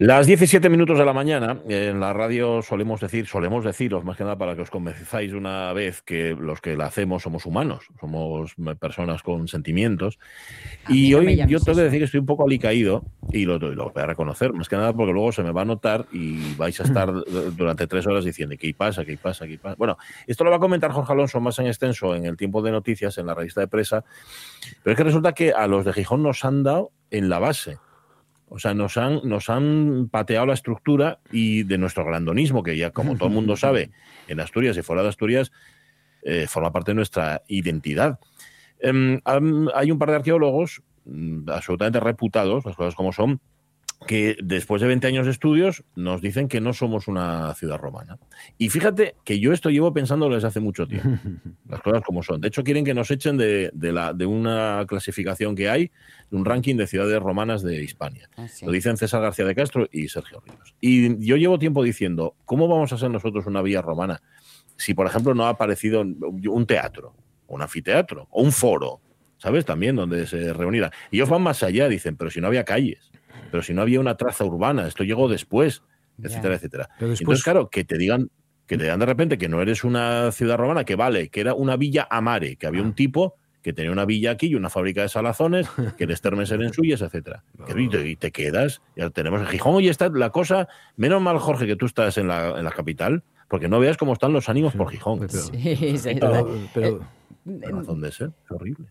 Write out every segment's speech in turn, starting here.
Las 17 minutos de la mañana, en la radio solemos decir, solemos deciros más que nada para que os convenzáis una vez que los que la hacemos somos humanos, somos personas con sentimientos. y hoy yo tengo que decir que estoy un poco alicaído y lo, lo, voy a reconocer, más que nada porque luego se me va a notar y vais a estar durante tres horas diciendo qué pasa, qué pasa, qué pasa. Bueno, esto lo va a comentar Jorge Alonso más en extenso en el tiempo de noticias, en la revista de presa, pero es que resulta que a los de Gijón nos han dado en la base. O sea, nos han, nos han pateado la estructura y de nuestro grandonismo, que ya como todo el mundo sabe, en Asturias y fuera de Asturias, eh, forma parte de nuestra identidad. Em, hay un par de arqueólogos mm, absolutamente reputados, las cosas como son, que después de 20 años de estudios nos dicen que no somos una ciudad romana. Y fíjate que yo esto llevo pensando desde hace mucho tiempo, las cosas como son. De hecho, quieren que nos echen de, la, de una clasificación que hay, de un ranking de ciudades romanas de Hispania. Ah, Lo dicen César García de Castro y Sergio Ríos. Y yo llevo tiempo diciendo, ¿cómo vamos a ser nosotros una villa romana si, por ejemplo, no ha aparecido un teatro, un anfiteatro o un foro? ¿Sabes? También donde se reunirá. Y ellos van más allá, dicen, pero si no había calles pero si no había una traza urbana, esto llegó después, etcétera, etcétera. Entonces, claro, que te digan que te digan de repente que no eres una ciudad romana, que vale, que era una villa amare, que había un ah. tipo que tenía una villa aquí y una fábrica de salazones, que el Termes eran suyas, etcétera. Y te quedas, ya tenemos en Gijón y está la cosa, menos mal Jorge que tú estás en la, en la capital, porque no veas cómo están los ánimos por Gijón. Sí, sí, pero, pero, razón de ser, es horrible.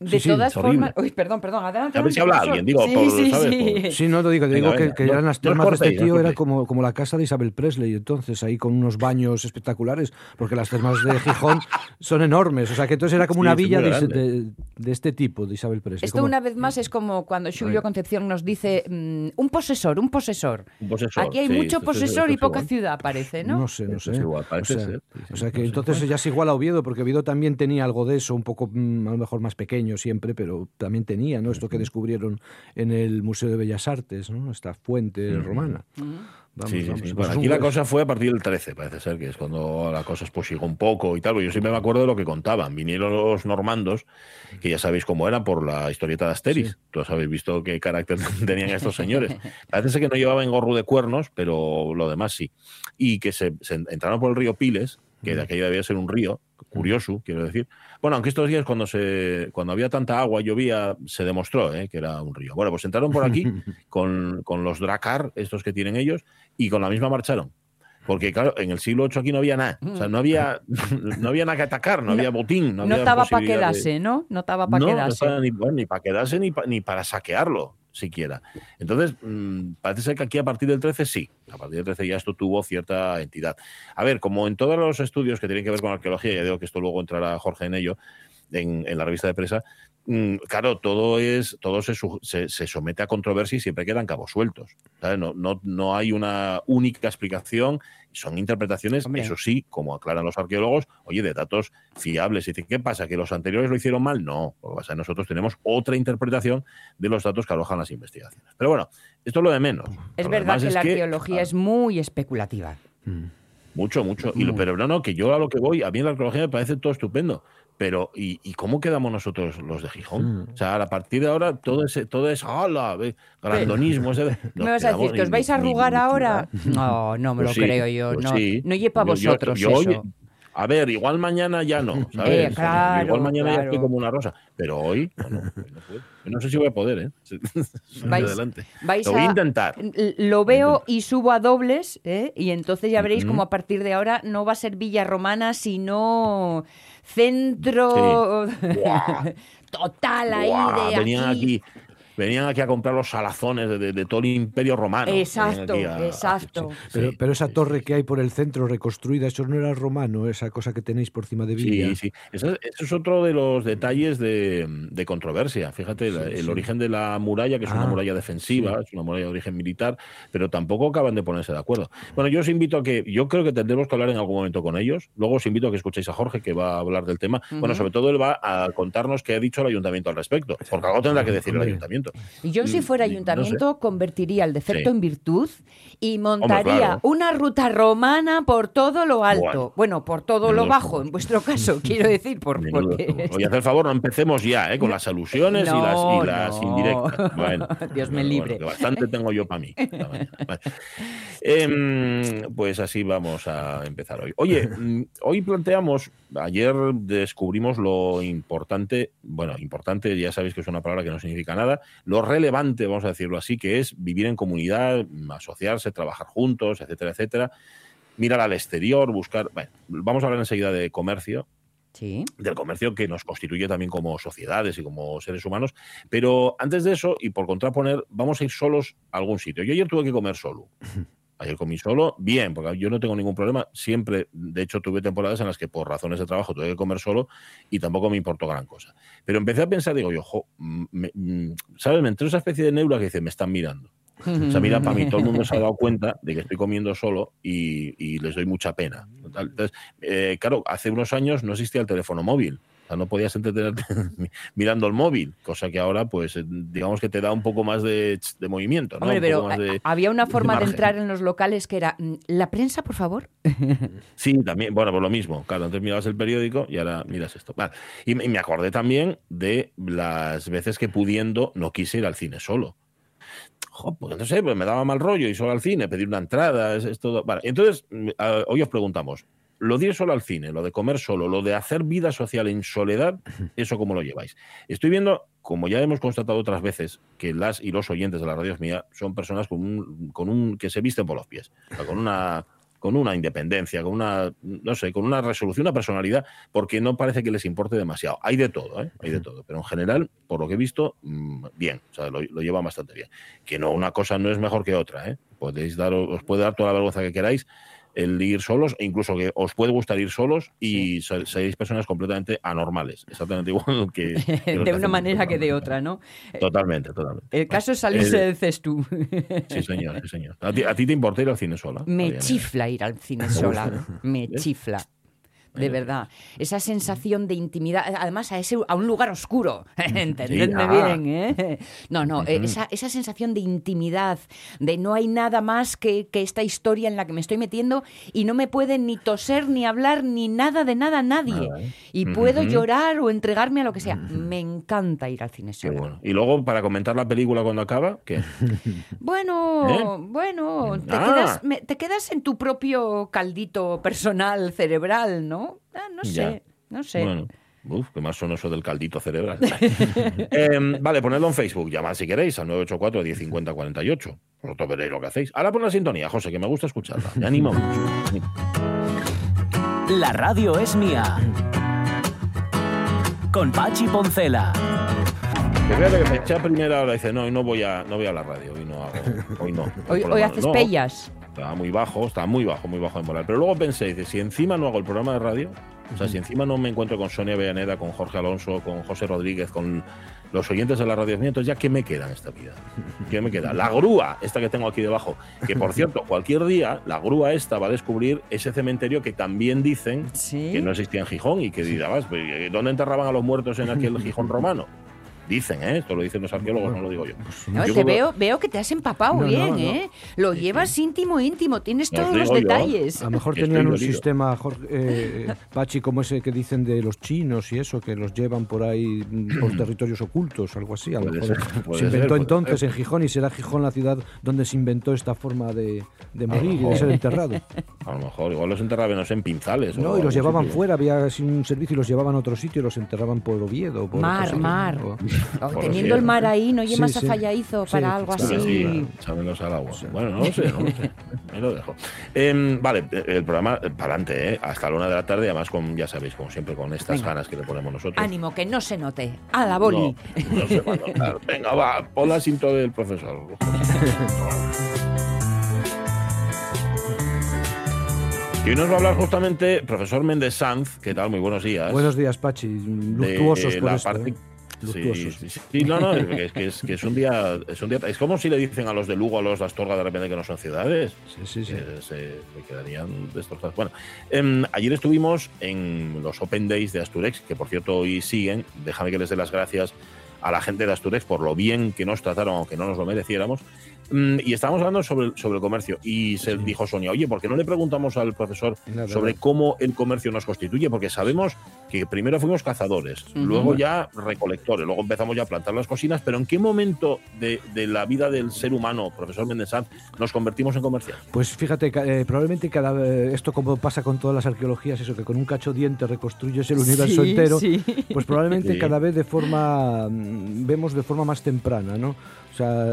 De todas formas. Uy, perdón, perdón, adelante. A ver si habla alguien, digo, sí, por, sí, ¿sabes? Sí. sí, no, te digo, te digo que, que eran las termas de este tío, era como, como la casa de Isabel Presley, entonces, ahí con unos baños espectaculares, porque las termas de Gijón son enormes, o sea que entonces era como una villa de, de, este tipo, de Isabel Presley. Esto una vez más es como cuando Julio Concepción nos dice mm, un posesor, un posesor. Un posesor Aquí hay mucho posesor y poca ciudad, parece, ¿no? No sé, no sé. Igual, o, sea, o sea que entonces ya es igual a Oviedo, porque Oviedo también tenía algo de eso, un poco mm, a lo mejor más pequeño siempre, pero también tenía, ¿no? Esto que descubrieron en el Museo de Bellas Artes, ¿no? Esta fuente romana. sí, sí, sí. Bueno, aquí la cosa fue a partir del 13, parece ser, que es cuando la cosa pues un poco y tal. Yo siempre me acuerdo de lo que contaban. Vinieron los normandos, que ya sabéis cómo eran por la historieta de Asteris. Todos habéis visto qué carácter tenían estos señores. Parece ser que no llevaban gorro de cuernos, pero lo demás sí. Y que se, se entraron por el río Piles, que de aquella debía ser un río, curioso, quiero decir. Bueno, aunque estos días cuando se cuando había tanta agua, llovía, se demostró ¿eh? que era un río. Bueno, pues entraron por aquí con, con los dracar, estos que tienen ellos, y con la misma marcharon. Porque, claro, en el siglo VIII aquí no había nada. O sea, no había, no había nada que atacar, no, había botín. No, estaba para quedarse, ¿no? No estaba para quedarse. No ni, ni para quedarse ni, ni para saquearlo siquiera. Entonces, mm, parece ser que aquí a partir del 13 sí, a partir del 13 ya esto tuvo cierta entidad. A ver, como en todos los estudios que tienen que ver con arqueología, ya digo que esto luego entrará Jorge en ello, en, la revista de presa, claro, todo es todo se, se, somete a controversia y siempre quedan cabos sueltos. No, no, no, hay una única explicación son interpretaciones, eso sí, como aclaran los arqueólogos, oye, de datos fiables. Y dicen, ¿qué pasa? ¿Que los anteriores lo hicieron mal? No, lo que pasa es que nosotros tenemos otra interpretación de los datos que alojan las investigaciones. Pero bueno, esto es lo de menos. Es verdad que la arqueología es muy especulativa. Mm. Mucho, mucho. Y pero no, no, que yo a lo que voy, a mí la arqueología me parece todo estupendo. Pero, ¿y, ¿y, cómo quedamos nosotros los de Gijón? Mm. O sea, a partir de ahora todo ese, todo es ¡hala! Grandonismo. Ese, ¿Me vas a decir que os vais a arrugar ahora? No, no me lo pues creo yo. Pues no, no lleva para vosotros eso. a ver, igual mañana ya no, eh, ¿sabes? igual mañana ya estoy como una rosa. Pero hoy, no, sé si voy a poder, ¿eh? Vais, adelante. lo voy a, intentar. Lo veo y subo a dobles, ¿eh? Y entonces ya veréis como a partir de ahora no va a ser Villa Romana, sino centro total ahí de Venían aquí venían aquí a comprar los salazones de, todo el imperio romano. Exacto, exacto. Pero, pero, esa torre que hay por el centro reconstruida, eso no era romano, esa cosa que tenéis por encima de Villa. Sí, sí. Eso, es otro de los detalles de, controversia. Fíjate, el origen de la muralla, que es una ah, muralla defensiva, es una muralla de origen militar, pero tampoco acaban de ponerse de acuerdo. Bueno, yo os invito a que, yo creo que tendremos que hablar en algún momento con ellos. Luego os invito a que escuchéis a Jorge, que va a hablar del tema. Bueno, sobre todo él va a contarnos qué ha dicho el ayuntamiento al respecto, porque algo tendrá que decir el ayuntamiento. Ayuntamiento. Yo si fuera ayuntamiento convertiría el defecto en virtud y montaría una ruta romana por todo lo alto. Bueno, por todo lo bajo, en vuestro caso, quiero decir. Por, porque... Oye, hacer favor, no empecemos ya ¿eh? con las alusiones y las, indirectas. Bueno, Dios me libre. bastante tengo yo para mí. Em, pues así vamos a empezar hoy. Oye, mm, hoy planteamos, ayer descubrimos lo importante, bueno, importante, ya sabéis que es una palabra que no significa nada, lo relevante, vamos a decirlo así, que es vivir en comunidad, asociarse, trabajar juntos, etcétera, etcétera. Mirar al exterior, buscar. Bueno, vamos a hablar enseguida de comercio, Sí. del comercio que nos constituye también como sociedades y como seres humanos. Pero antes de eso, y por contraponer, vamos a ir solos a algún sitio. Yo ayer tuve que comer solo. Ayer comí solo, bien, porque yo no tengo ningún problema. Siempre, de hecho, tuve temporadas en las que por razones de trabajo tuve que comer solo y tampoco me importó gran cosa. Pero empecé a pensar, digo yo, mm, ¿sabes? Me entró esa especie de neura que dice, me están mirando. O sea, mira, para mí todo el mundo se ha dado cuenta de que estoy comiendo solo y, les doy mucha pena. Entonces, eh, claro, hace unos años no existía el teléfono móvil. O sea, no podías entretenerte mirando el móvil, cosa que ahora, pues, digamos que te da un poco más de, movimiento. ¿no? Hombre, pero había una forma de, entrar en los locales que era, mm, ¿la prensa, por favor? Sí, también, bueno, por lo mismo. Claro, antes mirabas el periódico y ahora miras esto. Y, me acordé también de las veces que pudiendo no quise ir al cine solo. Pues no sé, pues me daba mal rollo y solo al cine, pedir una entrada, es, todo. Vale, entonces, hoy os preguntamos, lo de ir solo al cine, lo de comer solo, lo de hacer vida social en soledad, ¿eso cómo lo lleváis? Estoy viendo, como ya hemos constatado otras veces, que las y los oyentes de la radio mía son personas con un, con un que se visten por los pies, con una con una independencia, con una, no sé, con una resolución, una personalidad, porque no parece que les importe demasiado. Hay de todo, ¿eh? hay de todo, pero en general, por lo que he visto, mm, bien, o sea, lo, lo llevan bastante bien. Que no, una cosa no es mejor que otra, ¿eh? Podéis dar, os puede dar toda la vergüenza que queráis, el ir solos, e incluso que os puede gustar ir solos y seréis personas completamente anormales, exactamente igual que... de una manera que de otra, ¿no? Totalmente, totalmente. El caso es salirse del cestu. Sí, señor, sí, señor. ¿A ti, te importa ir al cine sola? Me chifla ir al cine sola, me chifla de verdad. Esa sensación de intimidad, además a, ese, a un lugar oscuro, entendedme bien, ¿eh? No, no, esa, esa, sensación de intimidad, de no hay nada más que, que, esta historia en la que me estoy metiendo y no me pueden ni toser, ni hablar, ni nada de nada nadie. ¿eh? Y puedo llorar o entregarme a lo que sea. Me encanta ir al cine. Y luego, para comentar la película cuando acaba, ¿qué? Bueno, ¿Eh? bueno, te, ah. quedas, te quedas en tu propio caldito personal, cerebral, ¿no? Ah, no sé, no sé. Bueno. Uf, qué más son eso del caldito cerebral. Em, vale, ponedlo en Facebook, llamad si queréis al 984 1050 48. Vosotros veréis lo que hacéis. Ahora pon la sintonía, José, que me gusta escucharla. Me animo mucho. La radio es mía. Con Pachi Poncela. Que fíjate que me eché a primera hora y dice, no, hoy no voy a, no voy a la radio, hoy no hago, hoy no. Hoy, haces pellas estaba muy bajo, estaba muy bajo, muy bajo en moral. Pero luego pensé, dice, si encima no hago el programa de radio, o sea, si encima no me encuentro con Sonia Villaneda, con Jorge Alonso, con José Rodríguez, con los oyentes de la radio entonces ya qué me queda en esta vida. ¿Qué me queda? La grúa, esta que tengo aquí debajo, que por cierto, cualquier día la grúa esta va a descubrir ese cementerio que también dicen que no existía en Gijón y que dirás, ¿dónde enterraban a los muertos en aquel Gijón romano? Dicen, ¿eh? Esto lo dicen los arqueólogos, no lo digo yo. Pues te veo, veo que te has empapado bien, ¿eh? Lo llevas íntimo, íntimo, tienes todos los detalles. A lo mejor tenían un sistema, eh, Pachi, como ese que dicen de los chinos y eso, que los llevan por ahí mm, por territorios ocultos, algo así. A lo mejor se inventó entonces en Gijón y será Gijón la ciudad donde se inventó esta forma de, morir y de ser enterrado. A lo mejor, igual los enterraban en pinzales. No, y los llevaban fuera, había un servicio y los llevaban a otro sitio y los enterraban por Oviedo. Por mar, mar. teniendo el mar ahí, no llevas a fallaizo para algo así. Sí, al agua. Bueno, no lo sé, no lo sé. Me lo dejo. Em, vale, el programa eh, para adelante, ¿eh? hasta la una de la tarde, además, con, ya sabéis, como siempre, con estas ganas que le ponemos nosotros. Ánimo, que no se note. A la boli. No, no se va a notar. Venga, va, pon la cinta del profesor. Y hoy nos va a hablar justamente profesor Méndez Sanz. ¿Qué tal? Muy buenos días. Buenos días, Pachi. Luctuosos por esto, ¿eh? Sí, sí, no, no, es que, es, que es, un día, es un día. Es como si le dicen a los de Lugo, a los de Astorga, de repente que no son ciudades. Sí, sí, sí. se, quedarían destrozados. Bueno, em, ayer estuvimos en los Open Days de Asturex, que por cierto hoy siguen. Déjame que les dé las gracias a la gente de Asturias por lo bien que nos trataron, aunque no nos lo mereciéramos. Mm, y estábamos hablando sobre, sobre el comercio y se dijo Sonia, oye, ¿por qué no le preguntamos al profesor sobre cómo el comercio nos constituye? Porque sabemos que primero fuimos cazadores, luego ya recolectores, luego empezamos ya a plantar las cocinas, pero ¿en qué momento de, la vida del ser humano, profesor Méndez nos convertimos en comerciantes? Pues fíjate, eh, probablemente cada esto como pasa con todas las arqueologías, eso que con un cacho diente reconstruyes el universo entero, pues probablemente cada vez de forma, mm, vemos de forma más temprana, ¿no? O sea,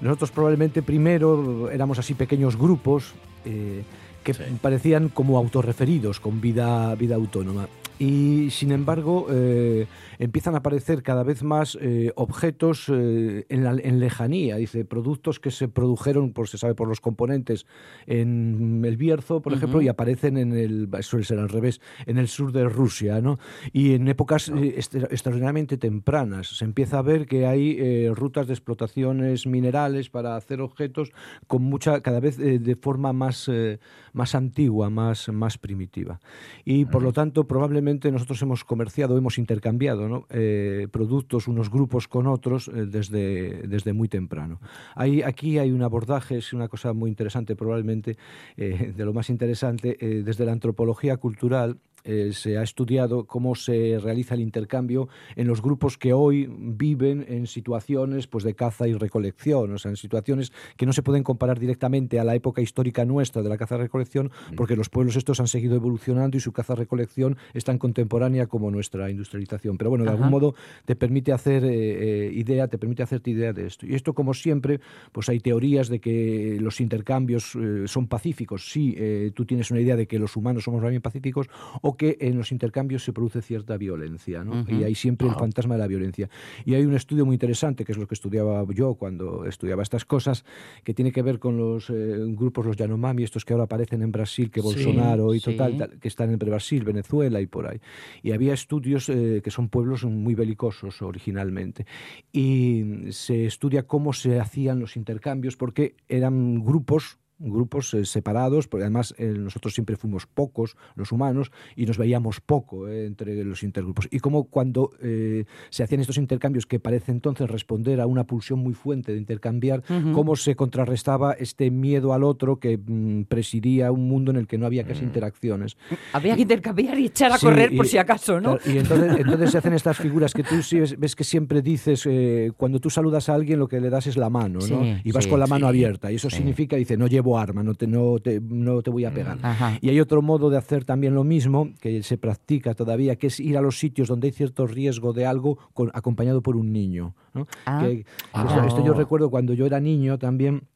nosotros probablemente primero éramos así pequeños grupos eh, que parecían como autorreferidos, con vida, vida autónoma. Y sin embargo, eh, empiezan a aparecer cada vez más eh, objetos eh, en, la, en, lejanía, dice, productos que se produjeron, por se sabe por los componentes, en el Bierzo, por ejemplo, y aparecen en el, suele ser al revés, en el sur de Rusia, ¿no? Y en épocas extraordinariamente tempranas. Se empieza a ver que hay rutas de explotaciones minerales para hacer objetos con mucha, cada vez de forma más, más antigua, más, más primitiva. Y por lo tanto, probablemente nosotros hemos comerciado, hemos intercambiado eh, productos unos grupos con otros eh, desde, desde muy temprano. Hay, aquí hay un abordaje, es una cosa muy interesante, probablemente eh, de lo más interesante, desde la antropología cultural eh, se ha estudiado cómo se realiza el intercambio en los grupos que hoy viven en situaciones pues, de caza y recolección, o sea, en situaciones que no se pueden comparar directamente a la época histórica nuestra de la caza-recolección, porque los pueblos estos han seguido evolucionando y su caza-recolección es tan contemporánea como nuestra industrialización. Pero bueno, de algún modo te permite hacer eh, eh, idea, te permite hacerte idea de esto. Y esto, como siempre, pues hay teorías de que los intercambios son pacíficos. Sí, tú tienes una idea de que los humanos somos bien pacíficos, o que en los intercambios se produce cierta violencia, ¿no? Y hay siempre el fantasma de la violencia. Y hay un estudio muy interesante, que es lo que estudiaba yo cuando estudiaba estas cosas, que tiene que ver con los eh, grupos, los Yanomami, estos que ahora aparecen en Brasil, que Bolsonaro y total, que están entre Brasil, Venezuela y por ahí. Y había estudios eh, que son pueblos muy belicosos originalmente. Y se estudia cómo se hacían los intercambios, porque eran grupos grupos eh, separados, porque además eh, nosotros siempre fuimos pocos, los humanos, y nos veíamos poco eh, entre los intergrupos. Y como cuando se hacían estos intercambios que parece entonces responder a una pulsión muy fuerte de intercambiar, cómo se contrarrestaba este miedo al otro que mm, presidía un mundo en el que no había casi mm. interacciones. Había que intercambiar y echar a correr por si acaso, ¿no? Y entonces, entonces, se hacen estas figuras que tú ves, que siempre dices, cuando tú saludas a alguien lo que le das es la mano, ¿no? y vas con la mano abierta. Y eso significa, dice, no llevo arma, no te, no te, no te voy a pegar. Y hay otro modo de hacer también lo mismo, que se practica todavía, que es ir a los sitios donde hay cierto riesgo de algo acompañado por un niño. Ah. esto yo recuerdo cuando yo era niño también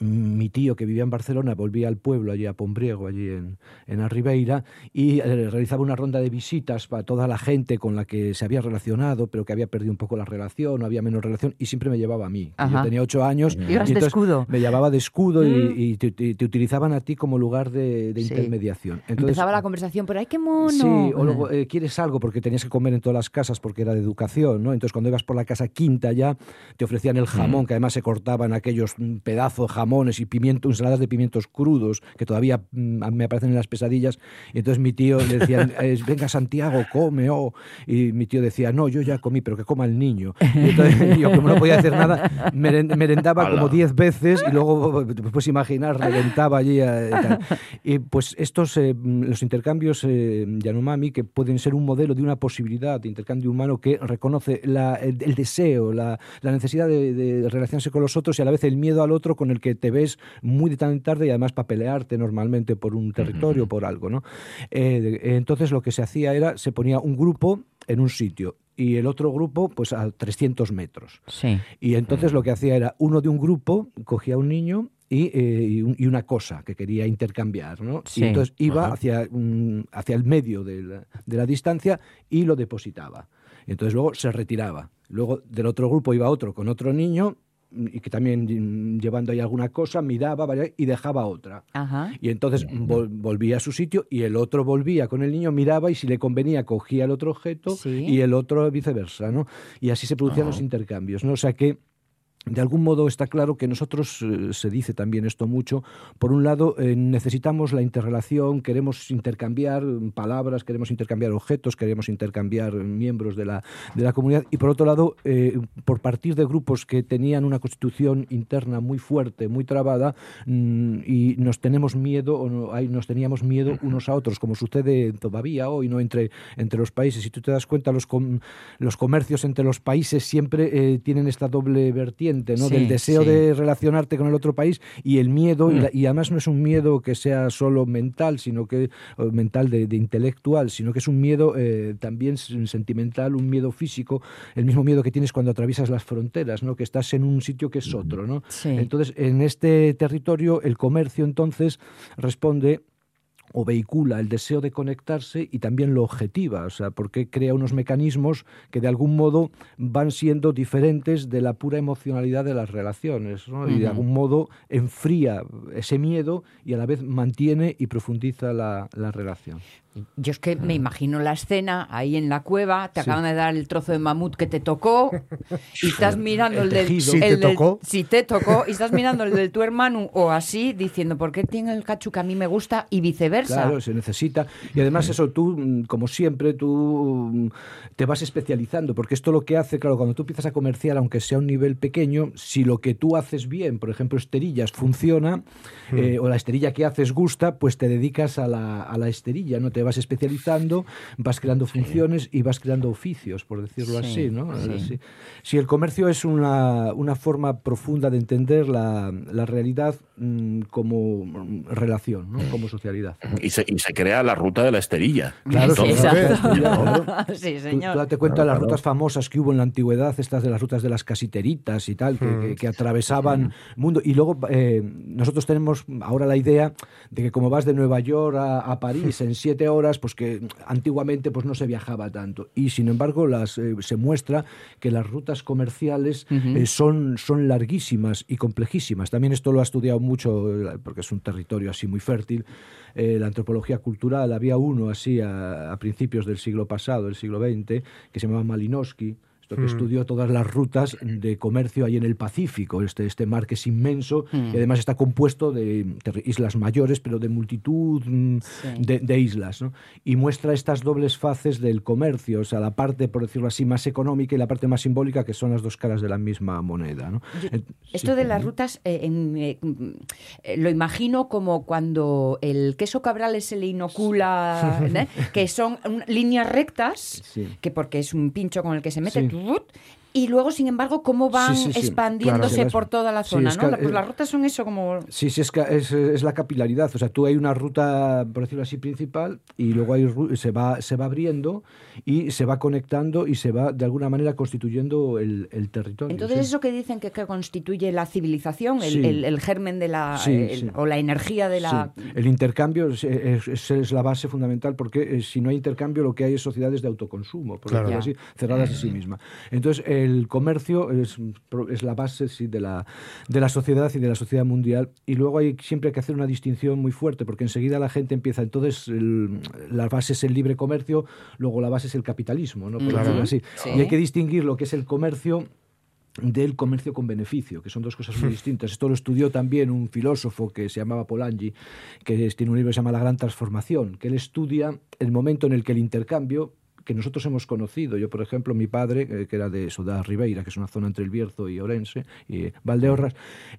mi tío que vivía en Barcelona volvía al pueblo, allí a Pombriego, allí en, en Arribeira, y eh, realizaba una ronda de visitas para toda la gente con la que se había relacionado, pero que había perdido un poco la relación, había menos relación, y siempre me llevaba a mí. Yo tenía ocho años. Y, de escudo. Me llevaba de escudo y, mm. te, utilizaban a ti como lugar de, intermediación. Entonces, Empezaba la conversación, pero ¡ay, qué mono! Sí, o luego, eh, ¿quieres algo? Porque tenías que comer en todas las casas porque era de educación, ¿no? Entonces, cuando ibas por la casa quinta ya, te ofrecían el jamón, mm. que además se cortaban aquellos pedazos jamones y pimientos, ensaladas de pimientos crudos, que todavía mm, me aparecen en las pesadillas. Y entonces mi tío le decía, venga Santiago, come, oh. Y mi tío decía, no, yo ya comí, pero que coma el niño. Y entonces yo, como no podía hacer nada, merendaba como diez veces y luego, pues imaginar, reventaba allí. Eh, y pues estos, eh, los intercambios eh, Yanomami, que pueden ser un modelo de una posibilidad de intercambio humano que reconoce el, deseo, la, necesidad de, relacionarse con los otros y a la vez el miedo al otro con el que te ves muy de tan tarde y además para pelearte normalmente por un territorio, o por algo. ¿no? Eh, entonces lo que se hacía era, se ponía un grupo en un sitio y el otro grupo pues a 300 metros. Sí. Y entonces lo que hacía era, uno de un grupo cogía a un niño y, eh, y, una cosa que quería intercambiar, ¿no? Y entonces iba hacia, hacia el medio de la, de la, distancia y lo depositaba. Y entonces luego se retiraba. Luego del otro grupo iba otro con otro niño y que también llevando ahí alguna cosa, miraba y dejaba otra. Y entonces volvía a su sitio y el otro volvía con el niño, miraba y si le convenía cogía el otro objeto y el otro viceversa, ¿no? Y así se producían los intercambios, ¿no? O sea que de algún modo está claro que nosotros, eh, se dice también esto mucho, por un lado eh, necesitamos la interrelación, queremos intercambiar palabras, queremos intercambiar objetos, queremos intercambiar miembros de la, de la comunidad y por otro lado, eh, por partir de grupos que tenían una constitución interna muy fuerte, muy trabada mm, y nos tenemos miedo o no, hay, nos teníamos miedo unos a otros, como sucede todavía hoy no entre, entre los países. Si tú te das cuenta, los, los comercios entre los países siempre tienen esta doble vertiente del deseo de relacionarte con el otro país y el miedo, mm. y, además no es un miedo que sea solo mental, sino que mental de, intelectual, sino que es un miedo eh, también sentimental, un miedo físico, el mismo miedo que tienes cuando atraviesas las fronteras, ¿no? que estás en un sitio que es otro. ¿no? Entonces, en este territorio, el comercio entonces responde o vehicula el deseo de conectarse y también lo objetiva, o sea, porque crea unos mecanismos que de algún modo van siendo diferentes de la pura emocionalidad de las relaciones, y de algún modo enfría ese miedo y a la vez mantiene y profundiza la, la relación. Yo es que me imagino la escena ahí en la cueva, te acaban de dar el trozo de mamut que te tocó y estás mirando el, del... Si te tocó. Si te tocó y estás mirando el de tu hermano o así, diciendo, ¿por qué tiene el cachu que a mí me gusta? Y viceversa. Claro, se necesita. Y además eso, tú, mm, como siempre, tú mm, te vas especializando, porque esto lo que hace, claro, cuando tú empiezas a comerciar, aunque sea un nivel pequeño, si lo que tú haces bien, por ejemplo, esterillas, funciona, hmm. eh, o la esterilla que haces gusta, pues te dedicas a la, a la esterilla, no te vas especializando, vas creando funciones y vas creando oficios, por decirlo así. ¿no? Si el comercio es una, una forma profunda de entender la, la realidad mm, como relación, ¿no? como socialidad. Y se, y se, crea la ruta de la esterilla. Claro, sí, sí señor. Tú, date cuenta de las rutas famosas que hubo en la antigüedad, estas de las rutas de las casiteritas y tal, que, que, atravesaban el mundo. Y luego eh, nosotros tenemos ahora la idea de que como vas de Nueva York a, a París en siete horas, pues que antiguamente pues no se viajaba tanto. Y sin embargo las, eh, se muestra que las rutas comerciales eh, son, son larguísimas y complejísimas. También esto lo ha estudiado mucho, eh, porque es un territorio así muy fértil, la antropología cultural. Había uno así a, a, principios del siglo pasado, el siglo XX, que se llamaba Malinowski, que mm. estudió todas las rutas de comercio ahí en el Pacífico, este, este mar que es inmenso mm. y además está compuesto de, islas mayores, pero de multitud mm, de, islas. Y muestra estas dobles faces del comercio, o sea, la parte, por decirlo así, más económica y la parte más simbólica, que son las dos caras de la misma moneda. esto de las rutas, eh, eh, eh, lo imagino como cuando el queso cabrales se le inocula, que son líneas rectas, que porque es un pincho con el que se mete Вот y luego, sin embargo, cómo van expandiéndose por toda la zona, ¿no? pues las rutas son eso como... Sí, sí, es, es, es, la capilaridad. O sea, tú hay una ruta, por decirlo así, principal y luego hay, se, va, se va abriendo y se va conectando y se va, de alguna manera, constituyendo el, el territorio. Entonces, eso que dicen que, que, constituye la civilización, el, el, germen de la... o la energía de la... El intercambio es, es, la base fundamental porque eh, si no hay intercambio lo que hay es sociedades de autoconsumo, por decirlo así, cerradas de sí mismas. Entonces, el comercio es, es la base sí, de, la, de la sociedad y de la sociedad mundial. Y luego hay siempre hay que hacer una distinción muy fuerte, porque enseguida la gente empieza. Entonces, la base es el libre comercio, luego la base es el capitalismo, ¿no? Por así. Y hay que distinguir lo que es el comercio del comercio con beneficio, que son dos cosas muy distintas. Esto lo estudió también un filósofo que se llamaba Polanyi, que tiene un libro que se llama La Gran Transformación, que él estudia el momento en el que el intercambio que nosotros hemos conocido. Yo, por ejemplo, mi padre, eh, que era de Sodá Ribeira, que es una zona entre el Bierzo y Orense, y Valdeorras,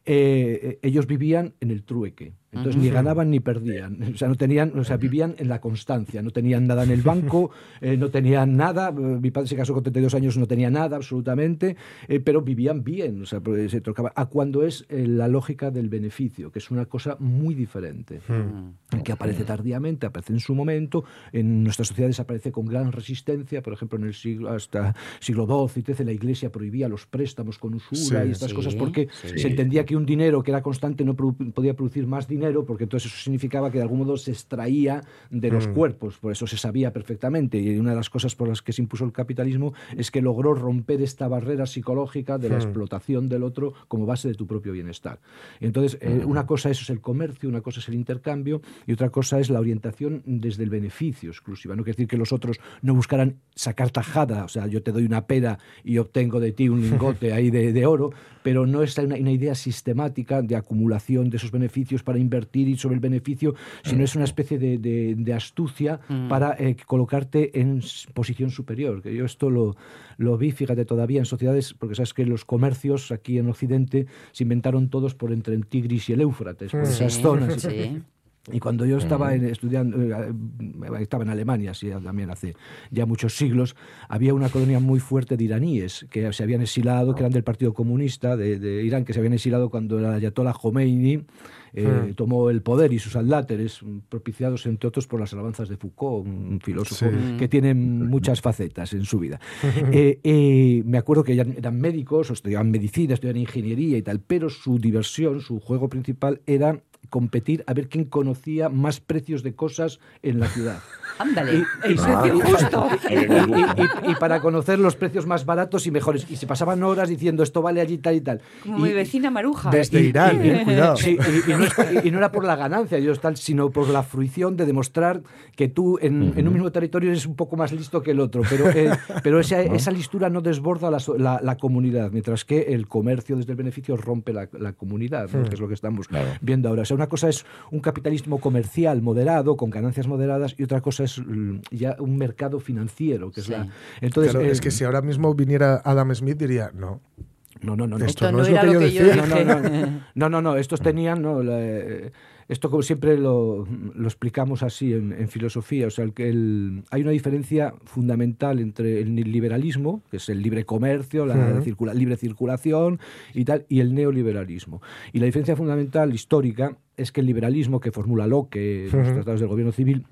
eh, eh, ellos vivían en el trueque. Entonces ni ganaban ni perdían. O sea, no tenían, o sea, vivían en la constancia. No tenían nada en el banco, eh, no tenían nada. Mi padre se casó con 32 años, no tenía nada absolutamente, eh, pero vivían bien. O sea, se tocaba. A cuando es eh, la lógica del beneficio, que es una cosa muy diferente, hmm. que aparece tardíamente, aparece en su momento. En nuestras sociedades aparece con gran resistencia. Por ejemplo, en el siglo hasta siglo XII y XIII la Iglesia prohibía los préstamos con usura y estas cosas porque se entendía que un dinero que era constante no podía producir más dinero porque entonces eso significaba que de algún modo se extraía de los mm. cuerpos, por eso se sabía perfectamente. Y una de las cosas por las que se impuso el capitalismo es que logró romper esta barrera psicológica de la mm. explotación del otro como base de tu propio bienestar. Entonces, eh, una cosa eso es el comercio, una cosa es el intercambio y otra cosa es la orientación desde el beneficio exclusiva. No quiere decir que los otros no buscaran sacar tajada, o sea, yo te doy una pera y obtengo de ti un lingote ahí de, oro, pero no es una, idea sistemática de acumulación de esos beneficios para invertir y sobre el beneficio, sino es una especie de, astucia mm. para eh, colocarte en posición superior. Que yo esto lo, lo vi, fíjate, todavía en sociedades, porque sabes que los comercios aquí en Occidente se inventaron todos por entre el Tigris y el Éufrates, por esas zonas. Sí. Y cuando yo estaba en, estudiando, eh, estaba en Alemania, sí, también hace ya muchos siglos, había una colonia muy fuerte de iraníes que se habían exilado, que eran del Partido Comunista de, Irán, que se habían exilado cuando el Ayatollah Khomeini eh, hmm. tomó el poder y sus adláteres, propiciados entre otros por las alabanzas de Foucault, un filósofo que tiene muchas facetas en su vida. Eh, me acuerdo que eran médicos, estudiaban medicina, estudiaban ingeniería y tal, pero su diversión, su juego principal era competir a ver quién conocía más precios de cosas en la ciudad. Ándale, y, para conocer los precios más baratos y mejores. Y se pasaban horas diciendo esto vale allí tal y tal. Como mi vecina Maruja. Desde Irán, eh, cuidado. y, no era por la ganancia, tal, sino por la fruición de demostrar que tú en, un mismo territorio eres un poco más listo que el otro. Pero, eh, pero esa, esa, listura no desborda la, comunidad, mientras que el comercio desde el beneficio rompe la, comunidad, que es lo que estamos viendo ahora. O sea, una cosa es un capitalismo comercial moderado, con ganancias moderadas, y otra cosa es mm, ya un mercado financiero, que es la... Entonces, es que si ahora mismo viniera Adam Smith diría, no, no, no, no. Esto, no, es lo que, yo decía. No, no, no, estos tenían, no, eh, esto como siempre lo, lo explicamos así en, filosofía, o sea, que el, hay una diferencia fundamental entre el liberalismo, que es el libre comercio, la libre circulación y tal, y el neoliberalismo. Y la diferencia fundamental histórica es que el liberalismo que formula Locke, los tratados del gobierno civil,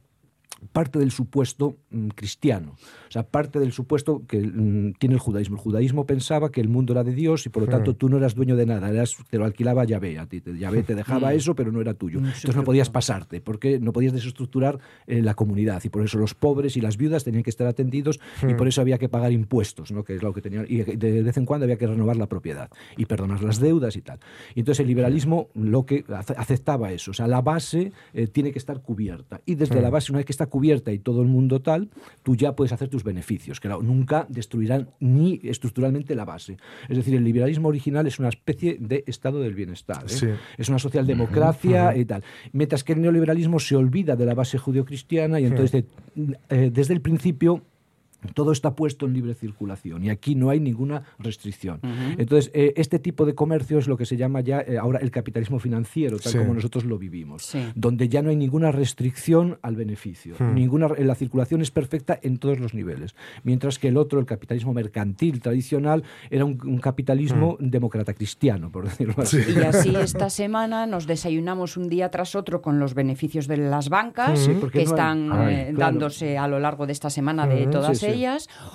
parte del supuesto mm, cristiano, sea, parte del supuesto que mm, tiene el judaísmo. El judaísmo pensaba que el mundo era de Dios y por lo tanto tú no eras dueño de nada, eras, te lo alquilaba Yahvé, a ti, Yahvé te dejaba hmm. eso, pero no era tuyo. Entonces no podías pasarte, porque no podías desestructurar eh, la comunidad y por eso los pobres y las viudas tenían que estar atendidos y por eso había que pagar impuestos, ¿no? que es lo que tenían, y de vez en cuando había que renovar la propiedad y perdonar las deudas y tal. Y entonces el liberalismo lo que aceptaba eso, o sea, la base eh, tiene que estar cubierta y desde la base, una vez que está cubierta y todo el mundo tal, tú ya puedes hacer tus beneficios, que nunca destruirán ni estructuralmente la base. Es decir, el liberalismo original es una especie de estado del bienestar. ¿eh? Es una socialdemocracia y tal. Mientras que el neoliberalismo se olvida de la base judio-cristiana y entonces eh, desde el principio todo está puesto en libre circulación y aquí no hay ninguna restricción. Entonces, eh, este tipo de comercio es lo que se llama ya eh, ahora el capitalismo financiero, tal como nosotros lo vivimos, donde ya no hay ninguna restricción al beneficio. Hmm. Ninguna, la circulación es perfecta en todos los niveles. Mientras que el otro, el capitalismo mercantil tradicional, era un, capitalismo hmm. demócrata cristiano, por decirlo así. Y así esta semana nos desayunamos un día tras otro con los beneficios de las bancas que están eh, dándose a lo largo de esta semana de todas ellas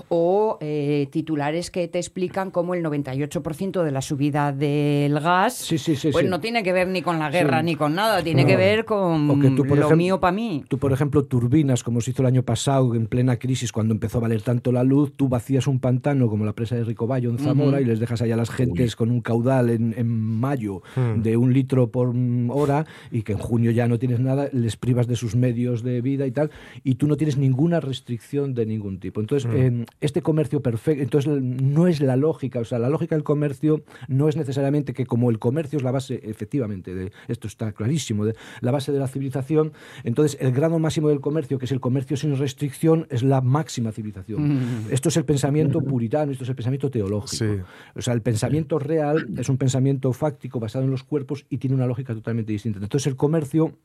o eh, titulares que te explican cómo el 98% de la subida del gas pues no tiene que ver ni con la guerra ni con nada, tiene que ver con lo mío para mí. Tú, por ejemplo, turbinas, como se hizo el año pasado en plena crisis, cuando empezó a valer tanto la luz, tú vacías un pantano como la presa de Ricoballo en Zamora y les dejas allá a las gentes con un caudal en, mayo hmm. de un litro por hora y que en junio ya no tienes nada, les privas de sus medios de vida y tal, y tú no tienes ninguna restricción de ningún tipo. Entonces, Mm. este comercio perfecto, entonces no es la lógica, o sea, la lógica del comercio no es necesariamente que como el comercio es la base, efectivamente, de esto está clarísimo, de la base de la civilización, entonces el grado máximo del comercio, que es el comercio sin restricción, es la máxima civilización. Mm. Esto es el pensamiento puritano, esto es el pensamiento teológico. O sea, el pensamiento real es un pensamiento fáctico basado en los cuerpos y tiene una lógica totalmente distinta. Entonces el comercio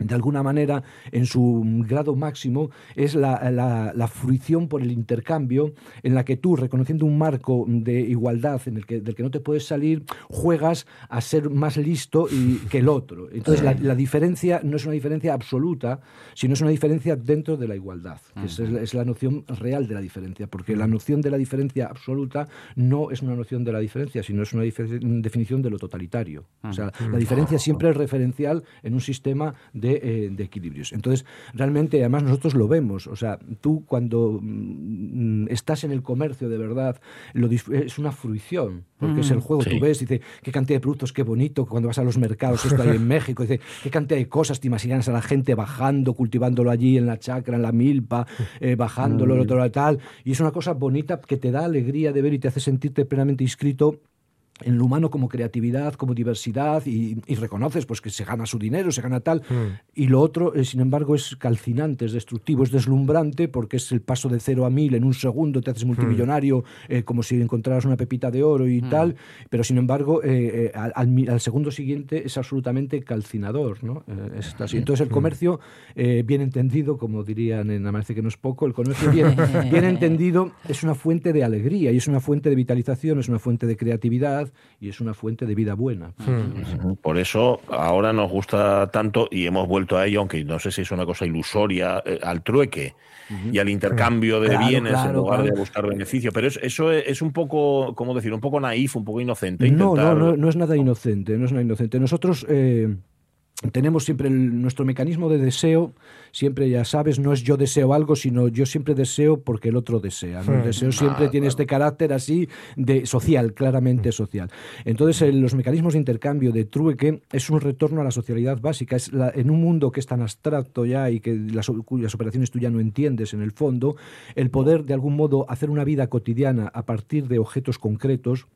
de alguna manera, en su grado máximo, es la, fruición por el intercambio en la que tú, reconociendo un marco de igualdad en el que, del que no te puedes salir, juegas a ser más listo y, que el otro. Entonces, la, diferencia no es una diferencia absoluta, sino es una diferencia dentro de la igualdad. es, la noción real de la diferencia, porque la noción de la diferencia absoluta no es una noción de la diferencia, sino es una definición de lo totalitario. O sea, la diferencia siempre es referencial en un sistema de de, equilibrios. Entonces, realmente, además nosotros lo vemos, o sea, tú cuando mm, estás en el comercio de verdad, lo es una fruición, porque es el juego, tú ves, dice, qué cantidad de productos, qué bonito, cuando vas a los mercados, esto ahí en México, dice, qué cantidad de cosas te imaginas a la gente bajando, cultivándolo allí en la chacra, en la milpa, eh, bajándolo, lo otro, tal, y es una cosa bonita que te da alegría de ver y te hace sentirte plenamente inscrito en lo humano como creatividad, como diversidad y, reconoces pues que se gana su dinero, se gana tal hmm. y lo otro eh, sin embargo es calcinante, es destructivo, es deslumbrante porque es el paso de cero a mil en un segundo, te haces multimillonario hmm. eh, como si encontraras una pepita de oro y hmm. tal, pero sin embargo eh, al, segundo siguiente es absolutamente calcinador, ¿no? Es así. Entonces el comercio bien entendido, como dirían en Amanece que no es poco, el comercio bien, bien entendido es una fuente de alegría y es una fuente de vitalización, es una fuente de creatividad y es una fuente de vida buena. Hmm. Por eso ahora nos gusta tanto y hemos vuelto a ello, aunque no sé si es una cosa ilusoria, eh, al trueque y al intercambio de bienes en lugar de buscar beneficio. Pero eso es un poco, ¿cómo decir? Un poco naif, un poco inocente. No, no, no, es nada inocente, no es nada inocente. Nosotros eh, tenemos siempre nuestro mecanismo de deseo, siempre ya sabes, no es yo deseo algo, sino yo siempre deseo porque el otro desea. El deseo siempre tiene este carácter así de social, claramente social. Entonces, los mecanismos de intercambio de trueque es un retorno a la socialidad básica. Es en un mundo que es tan abstracto ya y que las, cuyas operaciones tú ya no entiendes en el fondo, el poder de algún modo hacer una vida cotidiana a partir de objetos concretos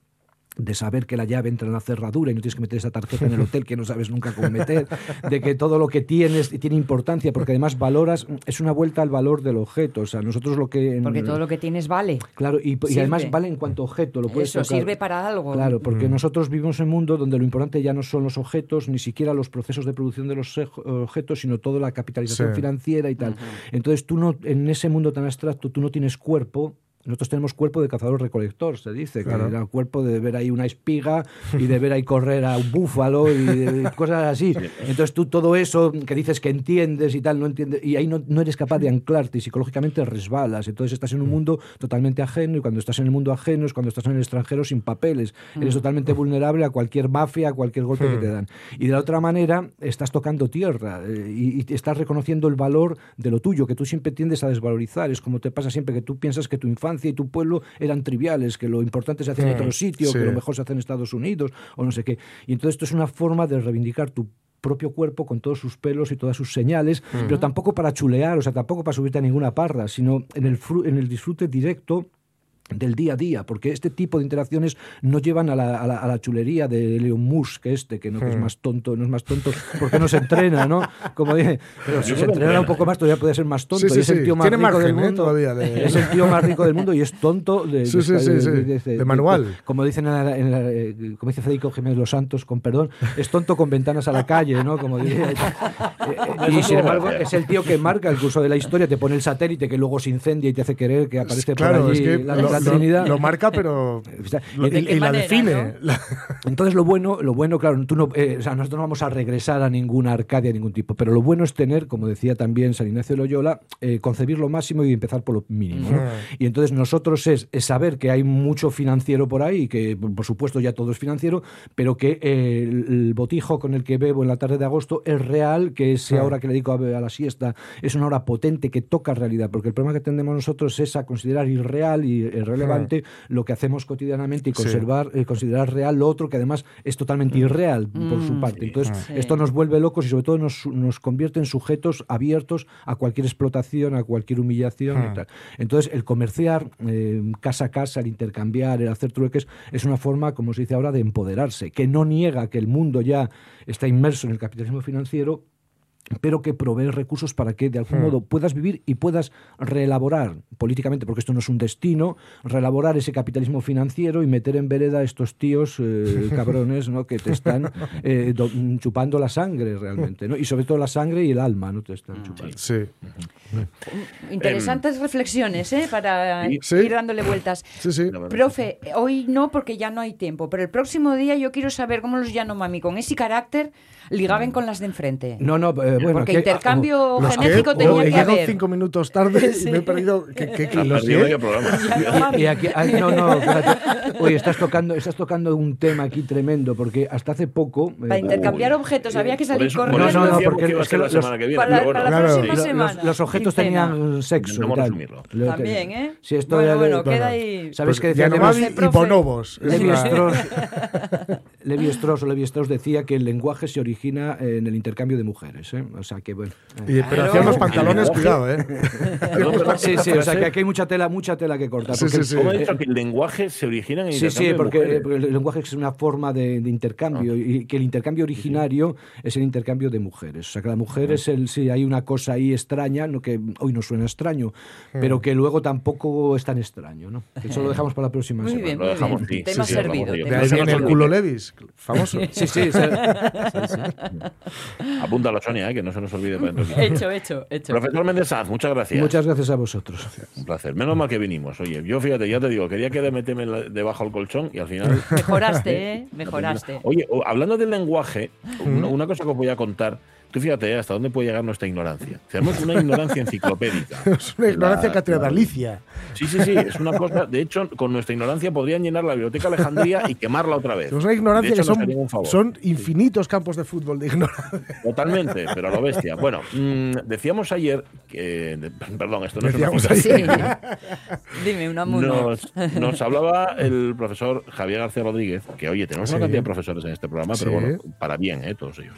de saber que la llave entra en la cerradura y no tienes que meter esa tarjeta en el hotel que no sabes nunca cómo meter, de que todo lo que tienes tiene importancia, porque además valoras, es una vuelta al valor del objeto. O sea, nosotros lo que. Porque todo lo que tienes vale. Claro, y, además vale en cuanto objeto. Lo puedes Eso sirve para algo. Claro, porque mm. nosotros vivimos en un mundo donde lo importante ya no son los objetos, ni siquiera los procesos de producción de los objetos, sino toda la capitalización financiera y tal. Entonces, tú no, en ese mundo tan abstracto, tú no tienes cuerpo nosotros tenemos cuerpo de cazador-recolector, se dice, que era el cuerpo de ver ahí una espiga y de ver ahí correr a un búfalo y, cosas así. Entonces tú todo eso que dices que entiendes y tal, no entiendes, y ahí no, no, eres capaz de anclarte y psicológicamente resbalas. Entonces estás en un mundo totalmente ajeno y cuando estás en el mundo ajeno es cuando estás en el extranjero sin papeles. Eres mm. totalmente vulnerable a cualquier mafia, a cualquier golpe que te mm. dan. Y de la otra manera estás tocando tierra eh, y, y estás reconociendo el valor de lo tuyo, que tú siempre tiendes a desvalorizar. Es como te pasa siempre que tú piensas que tu infancia y tu pueblo eran triviales, que lo importante se hace en otro sitio, que lo mejor se hace en Estados Unidos o no sé qué. Y entonces esto es una forma de reivindicar tu propio cuerpo con todos sus pelos y todas sus señales, pero tampoco para chulear, o sea, tampoco para subirte a ninguna parra, sino en el, en el disfrute directo del día a día, porque este tipo de interacciones no llevan a la, a la, chulería de Leon Musk, este, que no es hmm. más tonto, no es más tonto porque no se entrena, ¿no? Como dije, pero si se entrenara un poco más todavía puede ser más tonto. y es el tío más rico del ¿eh? mundo. Es el tío más rico del mundo y es tonto de, de, manual. como dicen en eh, como dice Federico Jiménez Los Santos, con perdón, es tonto con ventanas a la calle, ¿no? Como diría. Eh, y sin embargo, es el tío que marca el curso de la historia, te pone el satélite que luego se incendia y te hace querer que aparece por allí lo, marca, pero. y, la define. Entonces, lo bueno, lo bueno, claro, tú no, eh, o sea, nosotros no vamos a regresar a ninguna Arcadia de ningún tipo, pero lo bueno es tener, como decía también San Ignacio de Loyola, eh, concebir lo máximo y empezar por lo mínimo. Y entonces, nosotros es, saber que hay mucho financiero por ahí, que por supuesto ya todo es financiero, pero que eh, el, botijo con el que bebo en la tarde de agosto es real, que esa hora que le dedico a, a la siesta es una hora potente que toca realidad, porque el problema que tendemos nosotros es a considerar irreal y relevante lo que hacemos cotidianamente y conservar, eh, considerar real lo otro que además es totalmente irreal por su mm. parte. Entonces, esto nos vuelve locos y sobre todo nos, nos, convierte en sujetos abiertos a cualquier explotación, a cualquier humillación y tal. Entonces, el comerciar eh, casa a casa, el intercambiar, el hacer trueques, es una forma, como se dice ahora, de empoderarse, que no niega que el mundo ya está inmerso en el capitalismo financiero, pero que provee recursos para que de algún hmm. modo puedas vivir y puedas reelaborar políticamente, porque esto no es un destino, reelaborar ese capitalismo financiero y meter en vereda a estos tíos eh, cabrones ¿no? que te están eh, chupando la sangre realmente, ¿no? y sobre todo la sangre y el alma, ¿no? Te están chupando. Sí. Interesantes reflexiones, ¿eh? Para ir dándole vueltas. Sí, sí. Profe, hoy no porque ya no hay tiempo, pero el próximo día yo quiero saber cómo los Yanomami con ese carácter ligaban con las de enfrente. No, no, eh, Eh, bueno, Porque aquí- intercambio Los genético que- tenía he que llegado haber. cinco minutos tarde y me he perdido. ¿Qué, qué, qué- Has los programa. Y, y aquí, ah, no, no, espérate. Oye, estás tocando, estás tocando un tema aquí tremendo, porque hasta hace poco. eh, Para intercambiar Uy. objetos había que salir corriendo. No, no, decíamos porque que a es que la los- semana que viene, para, pero bueno. para la Claro. próxima semana. Los, los objetos tenían sexo. y Intentamos tal. asumirlo. Lo- También, ¿eh? Sí, esto bueno, de- bueno, queda ahí. ¿Sabes qué Pues decía Yanomavi Levi, y bonobos. Una- Strauss, Levi Strauss o Levi Strauss decía que el lenguaje se origina en el intercambio de mujeres. ¿eh? O sea que, bueno. eh. Y- pero hacían los pantalones, cuidado, ¿eh? Sí, sí, o sea que aquí hay mucha tela, mucha tela que cortar. Sí, sí, sí. ¿Cómo he dicho que el lenguaje se origina en el Sí, sí, intercambio de porque, el lenguaje es una forma de, de intercambio y que el intercambio originario es el intercambio de mujeres. O sea, que la mujer es el, sí, hay una cosa ahí extraña, no que hoy nos suena extraño, pero que luego tampoco es tan extraño, ¿no? Eso lo dejamos para la próxima Muy semana. bien, Lo muy dejamos, bien. sí, Tema sí, sí, servido. De ahí viene el culo Levis, famoso. Sí, sí, sí. Apúntalo, Sonia, eh, que no se nos olvide para dentro. Hecho, hecho, hecho. Profesor Méndez Sanz, muchas gracias. Muchas gracias a vosotros. Un placer. Menos mal que vinimos. Oye, yo fíjate, ya te digo, quería que de meterme la- debajo del colchón y al final. Mejoraste, ¿eh? Mejoraste. Oye, hablando del lenguaje, una cosa que os voy a contar. Tú fíjate eh, hasta dónde puede llegar nuestra ignorancia. Tenemos una ignorancia enciclopédica. Es una ignorancia La- catedralicia. Sí, sí, sí, es una cosa. De hecho, con nuestra ignorancia podrían llenar la biblioteca Alejandría y quemarla otra vez. Es una ignorancia que son, son infinitos campos de fútbol de ignorancia. Totalmente, pero a lo bestia. Bueno, mm, decíamos ayer que. Perdón, esto no Decíamos es una Sí. cita. Dime, una. Nos, nos hablaba el profesor Javier García Rodríguez, que oye, tenemos una Sí. cantidad de profesores en este programa, pero Sí. bueno, para bien, ¿eh? todos ellos.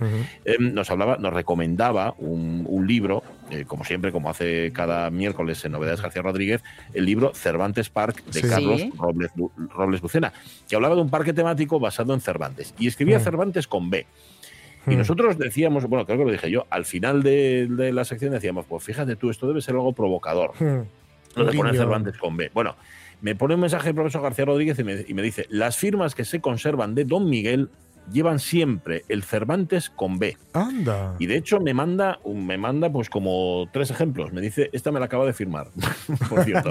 Eh, nos hablaba, nos recomendaba un, un libro, eh, como siempre, como hace cada miércoles en Novedades García Rodríguez, el libro Cervantes Park de Sí. Carlos. Robles, Robles Lucena, que hablaba de un parque temático basado en Cervantes. Y escribía Mm. Cervantes con B. Y Mm. nosotros decíamos, bueno, creo que lo dije yo, al final de, de la sección decíamos, pues fíjate tú, esto debe ser algo provocador. Lo de poner. Cervantes con B. Bueno, me pone un mensaje el profesor García Rodríguez y me, y me dice: Las firmas que se conservan de Don Miguel llevan siempre el Cervantes con B. Anda. Y de hecho me manda, me manda pues como tres ejemplos. Me dice, esta me la acaba de firmar, por cierto.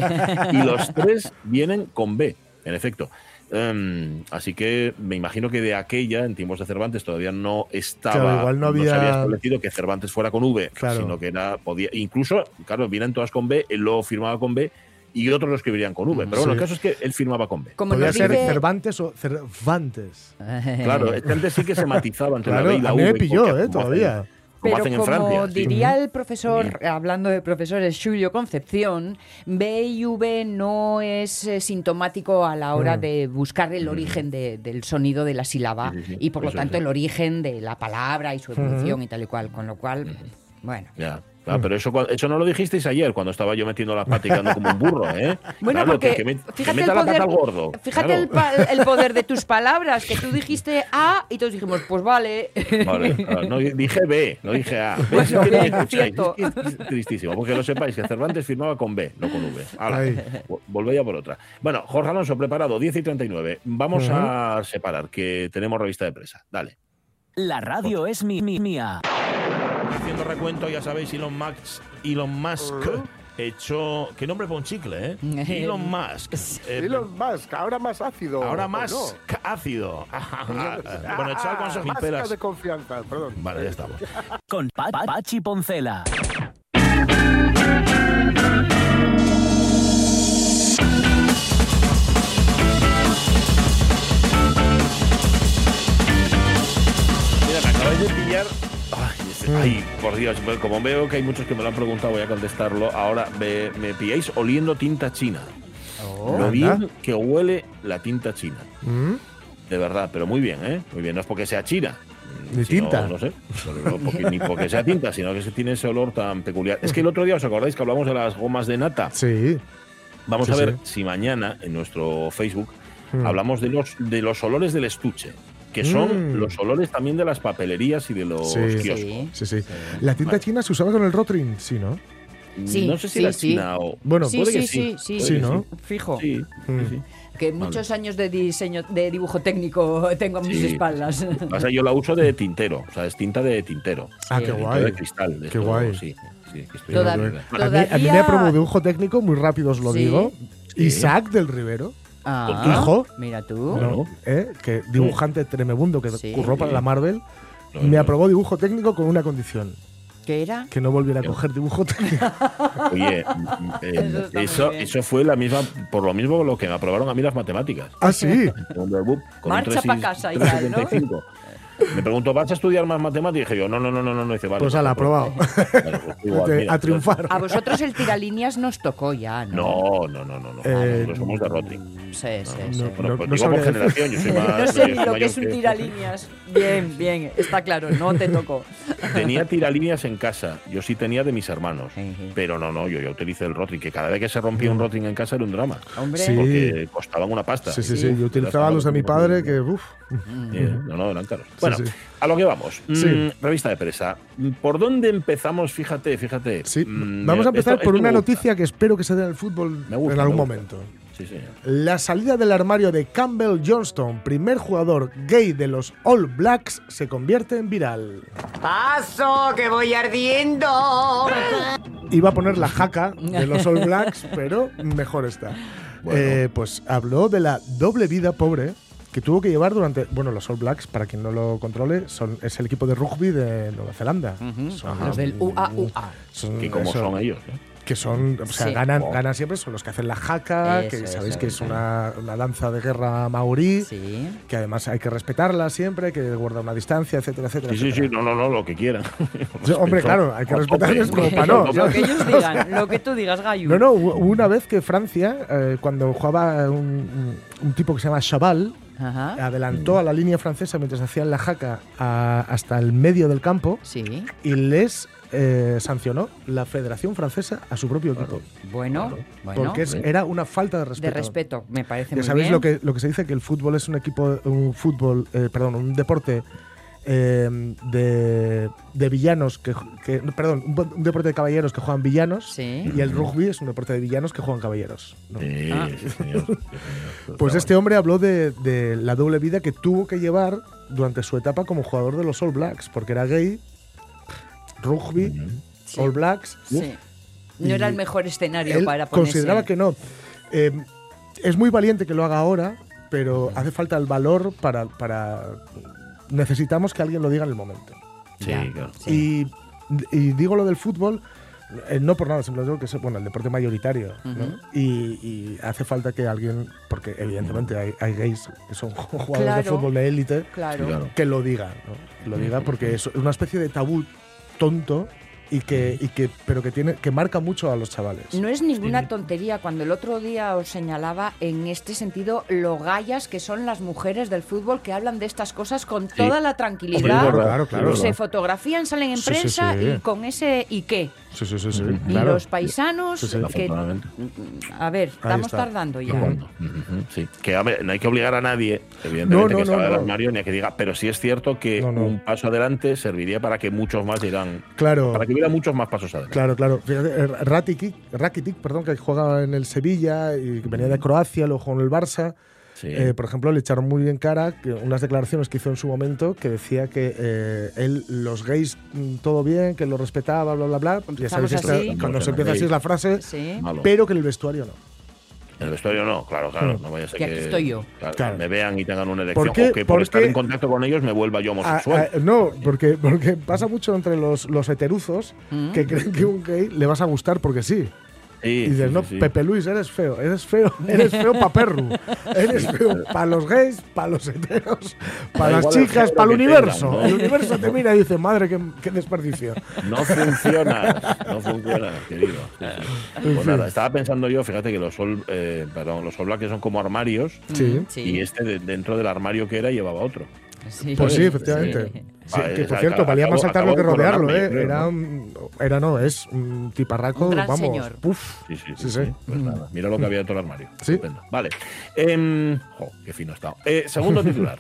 Y los tres vienen con B, en efecto. Em, así que me imagino que de aquella, en tiempos de Cervantes, todavía no estaba, Claro, igual no se había- había establecido que Cervantes fuera con V, Claro. sino que era, podía, incluso, claro, vienen todas con B, él lo firmaba con B y otros lo escribirían con V. Pero bueno, Sí. el caso es que él firmaba con B. Como Podría ser dice- Cervantes o Cervantes. Claro, es que antes sí que se matizaba entre Claro, la B y la a mí V. me pilló, ¿eh? Todavía. Como Pero hacen en como Francia. sí. diría el profesor, hablando de profesores, Julio Concepción, B y V no es eh, sintomático a la hora Mm. de buscar el origen de- del sonido de la sílaba Sí, sí, sí. y por lo tanto el origen de la palabra y su evolución y tal y cual. Con lo cual, bueno. Ya. Ah, pero eso, eso no lo dijisteis ayer cuando estaba yo metiendo la pata y quedando como un burro, ¿eh? Bueno, Claro, porque que, que me- fíjate, el poder, al gordo. fíjate claro. el, pa- el poder de tus palabras, que tú dijiste A y todos dijimos, pues vale. Vale, claro, no, dije B, no dije A. Es que no me bien, escucháis, cierto. es que es tristísimo, porque lo sepáis, que Cervantes firmaba con B, no con V. Vo- volvéis a por otra. Bueno, Jorge Alonso, preparado, 10 y 39. Vamos a separar, que tenemos revista de presa. Dale. La radio es mi, mi- mía. Haciendo recuento, ya sabéis, Elon Musk, Elon Musk echó... ¿Qué nombre para un chicle, eh? Elon Musk. Eh, Elon Musk, ahora más ácido. Ahora ¿o más no? ca- ácido. bueno, echar y Máscara pelas. de confianza, perdón. Vale, ya estamos. Con Pa- Pa- Pachi Poncela. Mira, me acabáis de pillar. Ay, por Dios, como veo que hay muchos que me lo han preguntado, voy a contestarlo. Ahora, me, me pilláis oliendo tinta china. Oh, Lo anda. bien que huele la tinta china. Mm. De verdad, pero muy bien, ¿eh? Muy bien, no es porque sea china. Ni sino, tinta. No sé, no porque- ni porque sea tinta, sino que se tiene ese olor tan peculiar. Es que el otro día, ¿os acordáis que hablamos de las gomas de nata? Sí. Vamos Sí, a ver sí. si mañana en nuestro Facebook Mm. hablamos de los, de los olores del estuche, que son Mm. los olores también de las papelerías y de los Sí. kioscos. Sí. Sí, sí. La tinta china se usaba con el Rotring, sí, ¿no? Sí, no sé si sí, la sí. china o. Bueno, Sí, puede que sí, sí. sí, sí, Sí, que ¿no? Fijo. Sí, sí, Mm. sí. Que muchos años de diseño, de dibujo técnico tengo a mis Sí. espaldas. O sea, yo la uso de tintero, o sea, es tinta de tintero. Ah, Sí. qué guay. De cristal. de Qué guay. Sí, sí, que estoy A mí, a mí me aprobó dibujo técnico, muy rápido os lo Sí. digo. Sí. Isaac del Rivero, Ah, hijo, Mira tú. ¿eh? que dibujante tremebundo que Sí. curró para la Marvel, me aprobó dibujo técnico con una condición. ¿Qué era? Que no volviera a coger dibujo técnico. Oye, mm, eh, Eso eso, fue la misma, por lo mismo lo que me aprobaron a mí las matemáticas. ah, sí. Con con Marcha 3 y- pa' casa y tal, ¿no? 3,75. Me preguntó, ¿vas a estudiar más matemáticas? Y dije yo, no, no, no, no, no. Dice, vale, Pues aprobado. Pues igual, De- mira, a triunfar. A vosotros el tiralíneas nos tocó ya, ¿no? No, no, no, no. no. Eh, somos de Rotring. Sí, sí, sí. No, pues no digo por generación, yo soy más. No sé ni lo que es un tiralíneas. Bien, bien, está claro, no te tocó. Tenía tiralíneas en casa, yo sí tenía de mis hermanos, pero no, no, yo ya utilicé el Rotring, que cada vez que se rompía un Rotring en casa era un drama, Hombre, Sí. porque costaban una pasta. Sí, sí, sí. Yo utilizaba los de mi padre que, uff. Eh, no, no, eran caros. Bueno, sí. a lo que vamos. Mm, Sí. revista de presa. ¿Por dónde empezamos? Fíjate, fíjate. Sí. Mm, Vamos a empezar esto- por esto una noticia que espero que se dé en el fútbol gusta, en algún momento. Sí, señor. La salida del armario de Campbell Johnston, primer jugador gay de los All Blacks, se convierte en viral. Paso, que voy ardiendo. Iba a poner la jaca de los All Blacks, pero mejor está. Bueno. Eh, pues habló de la doble vida pobre que tuvo que llevar durante. Bueno, los All Blacks, para quien no lo controle, son, es el equipo de rugby de Nueva Zelanda. Son- los del UAUA. son- Que como eso, son ellos, ¿no? que son, o sea, Sí. ganan, Oh. ganan siempre, son los que hacen la jaca, Eso, que sabéis eso, que es una, una danza de guerra maorí, Sí. que además hay que respetarla siempre, que guarda una distancia, etcétera, etcétera. Sí, sí, sí, no, no, no, lo que quieran. Hombre, claro, hay que respetarles como para no. Lo que ellos digan, lo que tú digas, Gayu. No, no, una vez que Francia, eh, cuando jugaba un, un- un tipo que se llama Chaval, Ajá. adelantó a la línea francesa mientras hacían la jaca a- hasta el medio del campo Sí. y les eh, sancionó la Federación Francesa a su propio equipo. Bueno, bueno. porque es- era una falta de respeto. de respeto, me parece Ya muy sabéis bien. lo que, lo que se dice que el fútbol es un equipo, un fútbol, eh, perdón, un deporte eh, de, de villanos que, que- perdón, un, un deporte de caballeros que juegan villanos Sí. y el rugby es un deporte de villanos que juegan caballeros. ¿no? Sí, Ah. sí, señor. sí, señor. Pues este hombre habló de, de la doble vida que tuvo que llevar durante su etapa como jugador de los All Blacks, porque era gay, rugby, Sí. All Blacks. Sí. No era el mejor escenario Él para ponerse. consideraba que no. Eh, es muy valiente que lo haga ahora, pero hace falta el valor para, para. Necesitamos que alguien lo diga en el momento. Sí, claro. Y, y digo lo del fútbol, eh, no por nada, simplemente digo que es bueno, el deporte mayoritario. ¿no? Ujú. y, y hace falta que alguien, porque evidentemente hay, hay gays que son jugadores Claro. de fútbol de élite, Claro. Que lo diga, ¿no? Que lo diga porque es una especie de tabú tonto y que, y que pero que tiene que marca mucho a los chavales. No es ninguna tontería cuando el otro día os señalaba en este sentido lo gallas que son las mujeres del fútbol que hablan de estas cosas con toda la tranquilidad. Hombre, Claro, claro, se fotografían, salen en Sí, sí, prensa sí. y con ese y qué. Sí, sí, sí. Y claro. los paisanos Sí, sí. que a ver, estamos tardando ya. Que a ver, no hay que obligar a nadie, No, evidentemente, no, que no, salga del no. armario ni a que diga, pero sí es cierto que No, no. un paso adelante serviría para que muchos más llegan, Claro. para que hubiera muchos más pasos adelante. Claro, claro. Fíjate, eh, Rakitic, Rakitic, perdón, que juega en el Sevilla y que venía de Croacia, luego jugó en el Barça. Sí. Eh, por ejemplo, le echaron muy en cara que unas declaraciones que hizo en su momento que decía que eh, él, los gays, mm, todo bien, que lo respetaba, bla, bla, bla. Ya sabéis, esta- así. cuando se empieza así es la frase, Sí. Pero que en el vestuario no. En el vestuario no, claro, claro, Mm. no vaya a ser Que que, aquí estoy yo. claro, Claro. me vean y tengan una elección, ¿Por qué? o que por Porque- estar en contacto con ellos me vuelva yo Ah, homosexual. ah, no, porque, porque pasa mucho entre los, los heteruzos Mm. que creen que un gay le vas a gustar porque sí. Sí, Y dices, sí, no, sí, sí. Pepe Luis, eres feo, eres feo, eres feo para perru, eres feo para los gays, para los heteros, para las chicas, para el universo. tengan, ¿no? El universo te mira y dice, madre, qué, qué desperdicio. No funciona, no funciona, querido. Pues nada, estaba pensando yo, fíjate que los Sol, eh, perdón, los All Blacks son como armarios y este de- dentro del armario que era llevaba otro. Sí. Pues sí, efectivamente. Sí. Sí, Vale, que o por cierto, valía más saltarlo que rodearlo, ¿eh? Era, era, no, es un tiparraco, Un gran vamos. señor. Puf. Sí, sí, sí. Sí, sí. sí. Pues nada, mira lo que había dentro del armario. Sí. Estupendo. Vale. Em, qué fino ha estado. Eh, segundo titular.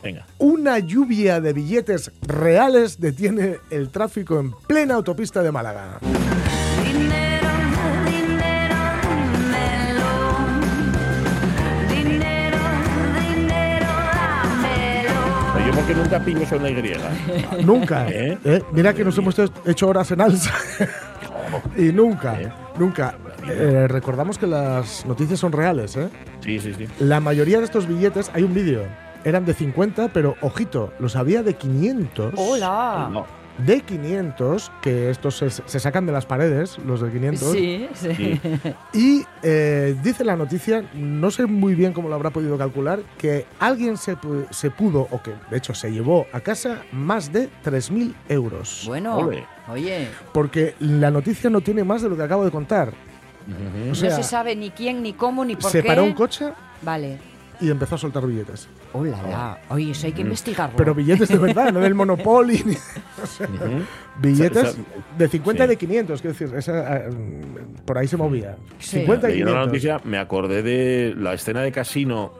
Venga. Una lluvia de billetes reales detiene el tráfico en plena autopista de Málaga. Porque nunca pillo eso en la Y. Nunca. ¿Eh? ¿eh? Mira que nos hemos hecho horas en alza. y nunca, ¿Eh? nunca. Eh, recordamos que las noticias son reales, ¿eh? Sí, sí, sí. La mayoría de estos billetes, hay un vídeo, eran de 50, pero ojito, los había de 500. Hola. No. De 500, que estos se, se sacan de las paredes, los de 500. Sí, sí. Y eh, dice la noticia, no sé muy bien cómo lo habrá podido calcular, que alguien se, se pudo, o que de hecho se llevó a casa más de 3.000 euros. Bueno, Ole. oye, Porque la noticia no tiene más de lo que acabo de contar. Ujú. O sea, no se sabe ni quién, ni cómo, ni por se qué. paró un coche Vale. y empezó a soltar billetes. Hola, la. Oye, eso hay que investigarlo. Pero billetes de verdad, no del Monopoly. ni- o sea, Ujú. billetes Sa- sa- de 50 y sí. de 500, quiero decir, esa, eh, mm, por ahí se movía. Sí. 50 y Leyendo la 500. noticia me acordé de la escena de Casino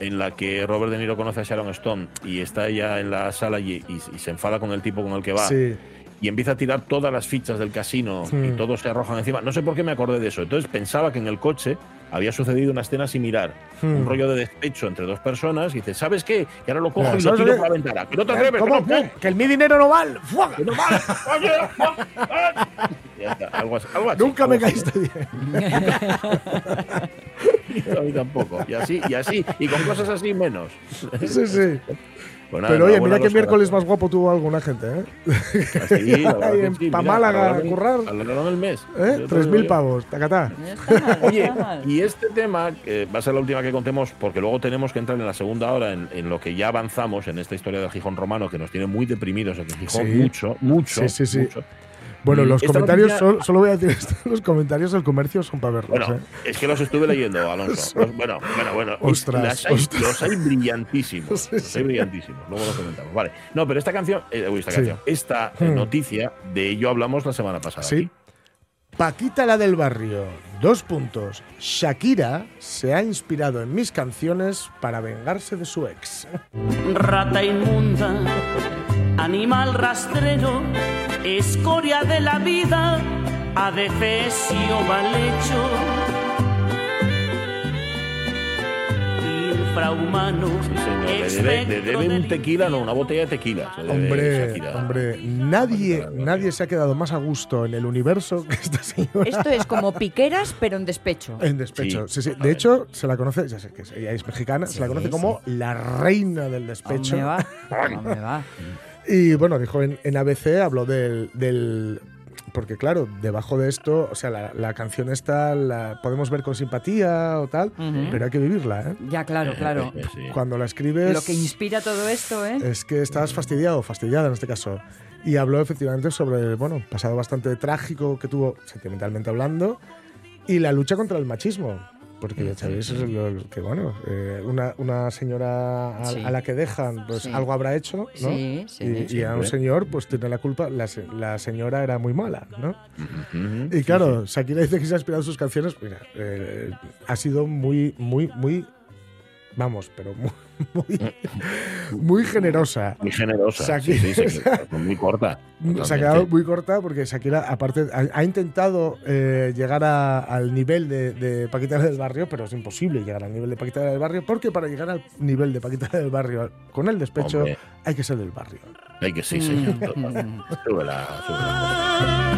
en la que Robert De Niro conoce a Sharon Stone y está ella en la sala y, y- y se enfada con el tipo con el que va Sí. y empieza a tirar todas las fichas del casino y Hmm. todos se arrojan encima. No sé por qué me acordé de eso. Entonces pensaba que en el coche había sucedido una escena similar. Hmm. Un rollo de despecho entre dos personas y dice, ¿sabes qué? Que ahora lo cojo y lo ¿sabes tiro por la ventana. Que no te Eh, atreves, que ¿Cómo? no. Que el mi dinero no vale. Que no vale. Ya está, algo así- algo así, Nunca me algo caíste bien. A mí tampoco. Y así, y así. Y con cosas así menos. Sí, sí. Pues nada, Pero oye, mira a qué los miércoles que- más guapo tuvo alguna gente, ¿eh? Así, que en- sí, pa' mira, Málaga a currar. alargaron el mes. ¿Eh? Yo te 3.000 digo yo. pavos, tacatá. No Oye, y este tema, que va a ser la última que contemos, porque luego tenemos que entrar en la segunda hora en, en lo que ya avanzamos en esta historia del Gijón romano, que nos tiene muy deprimidos en el Gijón, Sí. mucho, mucho, Sí, sí, sí. mucho. Bueno, los esta comentarios, noticia- solo, solo voy a decir esto, los comentarios del comercio son para verlos, Bueno, ¿eh? es que los estuve leyendo, Alonso. Los- bueno, bueno, bueno. Ostras, las hay- ostras. Los hay brillantísimos. Sí, Los hay brillantísimos. Luego los comentamos. Vale. No, pero esta canción, eh, uy, esta Sí. canción, esta eh, Hmm. noticia, de ello hablamos la semana pasada. Sí. aquí. Paquita la del barrio, dos puntos. Shakira se ha inspirado en mis canciones para vengarse de su ex. Rata inmunda, animal rastrero, escoria de la vida, adefesio mal hecho. Infrahumano, Sí, señor. Le debe, le espectro debe un del tequila, no, una botella de tequila. Hombre, hombre, nadie, nadie se ha quedado más a gusto en el universo que esta señora. Esto es como piqueras, pero en despecho. En despecho. Sí, Sí, sí. De hecho, se la conoce, ya sé que es- ella es mexicana, se la conoce como la reina del despecho. ¿Dónde va? ¿Dónde va? Y bueno, dijo en, en ABC, habló del, del- Porque claro, debajo de esto, o sea, la, la canción esta la podemos ver con simpatía o tal, Ujú. pero hay que vivirla, ¿eh? Ya, claro, claro. Eh. Cuando la escribes... Lo que inspira todo esto, ¿eh? Es que estás fastidiado, fastidiada en este caso. Y habló efectivamente sobre, bueno, pasado bastante trágico que tuvo, sentimentalmente hablando, y la lucha contra el machismo. Porque ya sabéis lo- que, bueno, eh, una, una señora a, Sí. a la que dejan, pues Sí. algo habrá hecho, ¿no? Sí, sí. y, y a un señor, pues tiene la culpa, la, la señora era muy mala, ¿no? Ujú. Y claro, Shakira dice que se ha inspirado en sus canciones, mira, eh, ha sido muy, muy, muy, vamos, pero muy, muy, muy generosa. Muy generosa. Shakira- Sí, sí, muy corta. Se ha totalmente. quedado muy corta porque Shakira, aparte, ha, ha intentado eh, llegar a- al nivel de, de Paquita del Barrio, pero es imposible llegar al nivel de Paquita del Barrio porque para llegar al nivel de Paquita del Barrio con el despecho Hombre. hay que ser del barrio. Hay que sí, señor. Mm. Súbela, súbela.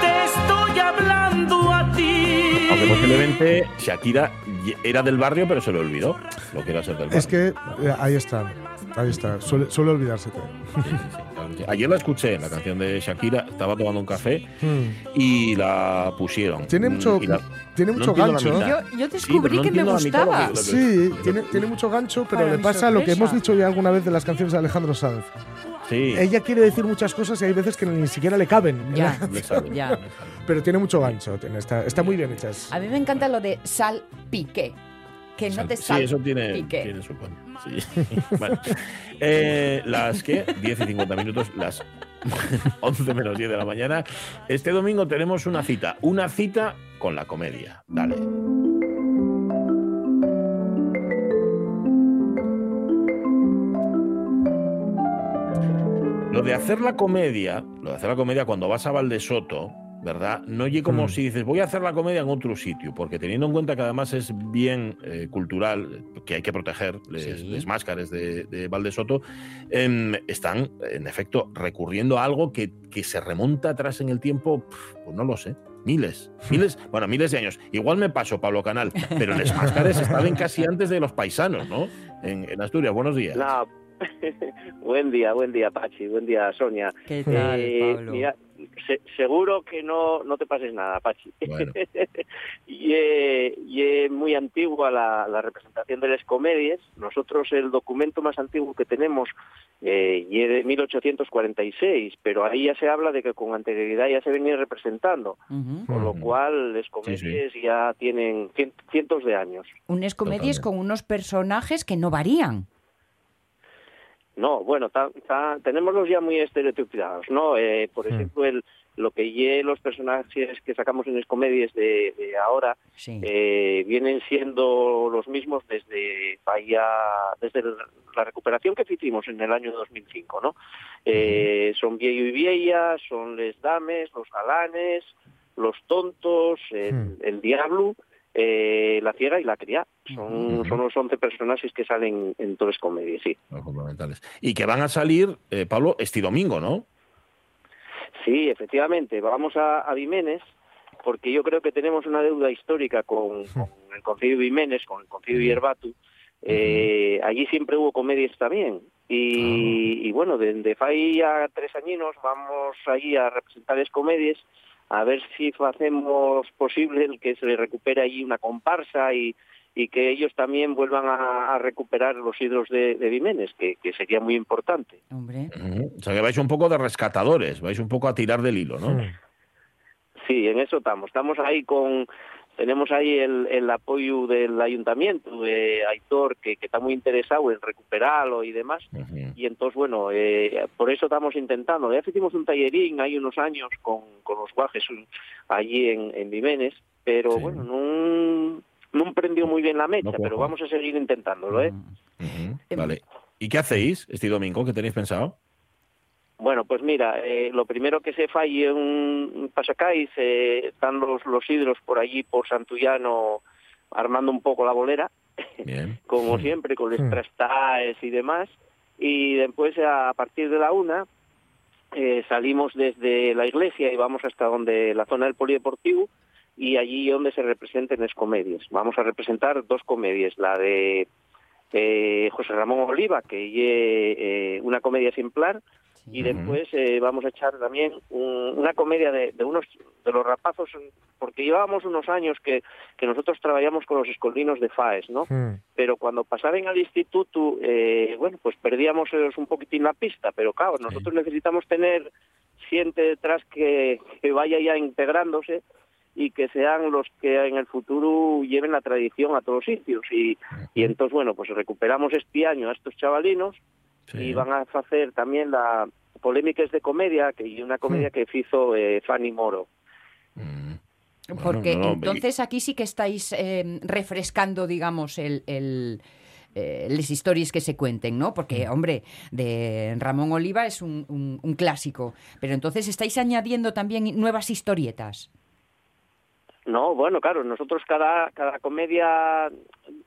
Te estoy hablando a ti. Aunque posiblemente Shakira era del barrio, pero se lo olvidó. Lo que era ser del barrio. Es que eh, ahí está, ahí está, suele, suele olvidarse. Sí, sí, sí. Ayer la escuché, la canción de Shakira. Estaba tomando un café Hmm. y la pusieron. Tiene Mm, mucho, la- tiene mucho gancho. mitad. Yo, descubrí no que me gustaba. que- lo que- Sí, tiene, tiene mucho gancho, pero Para le pasa lo que sorpresa. hemos dicho ya alguna vez de las canciones de Alejandro Sanz. Sí, Ella quiere decir muchas cosas y hay veces que ni siquiera le caben. en Ya, ya. Pero tiene mucho gancho, tiene- está, está muy bien hecha. A mí me encanta lo de sal pique. Que no te Sí, sal eso tiene, pique. tiene su coño. Sí. Vale. Eh, las que 10 y 50 minutos, las 11 menos 10 de la mañana. Este domingo tenemos una cita, una cita con la comedia. Dale. Lo de hacer la comedia, lo de hacer la comedia cuando vas a Valdesoto, ¿verdad? No oye como Mm. si dices, voy a hacer la comedia en otro sitio, porque teniendo en cuenta que además es bien eh, cultural, que hay que proteger, Sí. les máscares de, de Valdesoto, em, están, en efecto, recurriendo a algo que, que se remonta atrás en el tiempo, pues no lo sé. Miles, miles, bueno, miles de años. Igual me paso, Pablo Canal, pero les máscares estaban casi antes de los paisanos, ¿no? En, en Asturias. Buenos días. La buen día, buen día, Pachi, buen día, Sonia. ¿Qué tal, Eh, Pablo? mira, se- seguro que no, no te pases nada, Pachi. Bueno. y, eh, y es muy antigua la, la representación de las comedias. Nosotros el documento más antiguo que tenemos eh, y es de 1846, pero ahí ya se habla de que con anterioridad ya se venía representando, con lo cual las comedias ya tienen cien- cientos de años. Unas comedias Totalmente. con unos personajes que no varían. No, bueno, ta- ta- tenemos los ya muy estereotipados, ¿no? Eh, por ejemplo, el, lo que los personajes que sacamos en las comedias de, de ahora Sí. eh, vienen siendo los mismos desde vaya, desde la recuperación que hicimos en el año 2005, ¿no? Eh, Son viejo y vieja, son les dames, los galanes, los tontos, el, Hmm. el diablo, eh, la ciega y la cría. Son, son los 11 personajes que salen en todas las comedias, sí. Los fundamentales. Y que van a salir, eh, Pablo, este domingo, ¿no? Sí, efectivamente, vamos a, a Vimenes porque yo creo que tenemos una deuda histórica con, con el Concilio de Vimenes, con el Concilio de Yerbatu. Eh, allí siempre hubo comedias también. Y, y bueno, desde fai a tres añinos vamos allí a representar las comedias a ver si hacemos posible el que se recupere allí una comparsa y, y que ellos también vuelvan a, a recuperar los hidros de, de Vimenes, que, que sería muy importante. Hombre. O sea, que vais un poco de rescatadores, vais un poco a tirar del hilo, ¿no? Sí, en eso estamos. Estamos ahí con, tenemos ahí el, el apoyo del ayuntamiento, de Aitor, que, que está muy interesado en recuperarlo y demás. Y entonces, bueno, eh, por eso estamos intentando. Ya hicimos un tallerín hay unos años con, con los guajes un- allí en, en Vimenes, pero Sí. bueno, no, no prendió muy bien la mecha, No pero vamos a seguir intentándolo, ¿eh? Ujú. Em- Vale. ¿Y qué hacéis este domingo? ¿Qué tenéis pensado? Bueno, pues mira, eh, lo primero que se falle un, un pasacáis, eh, están los, los hidros por allí, por Santullano, armando un poco la bolera, Bien. como siempre, con los Hmm. trastaes y demás. Y después, a partir de la una, eh, salimos desde la iglesia y vamos hasta donde la zona del polideportivo y allí donde se representen las comedias. Vamos a representar dos comedias, la de eh, José Ramón Oliva, que es una comedia ejemplar, y después eh, vamos a echar también un- una comedia de, de unos de los rapazos, porque llevábamos unos años que, que nosotros trabajamos con los escolinos de FAES, ¿no? Pero cuando pasaban al instituto, eh, bueno, pues perdíamos ellos un poquitín la pista, pero claro, nosotros necesitamos tener gente detrás que, que vaya ya integrándose y que sean los que en el futuro lleven la tradición a todos sitios. Y, y entonces, bueno, pues recuperamos este año a estos chavalinos Sí. y van a hacer también la polémicas de comedia, que y una comedia que hizo eh, Fanny Moro. Mm. Bueno, Porque no, entonces aquí sí que estáis eh, refrescando, digamos, el, el, eh, las historias que se cuenten, ¿no? Porque, hombre, de Ramón Oliva es un, un- un clásico, pero entonces estáis añadiendo también nuevas historietas. No, bueno, claro, nosotros cada, cada comedia,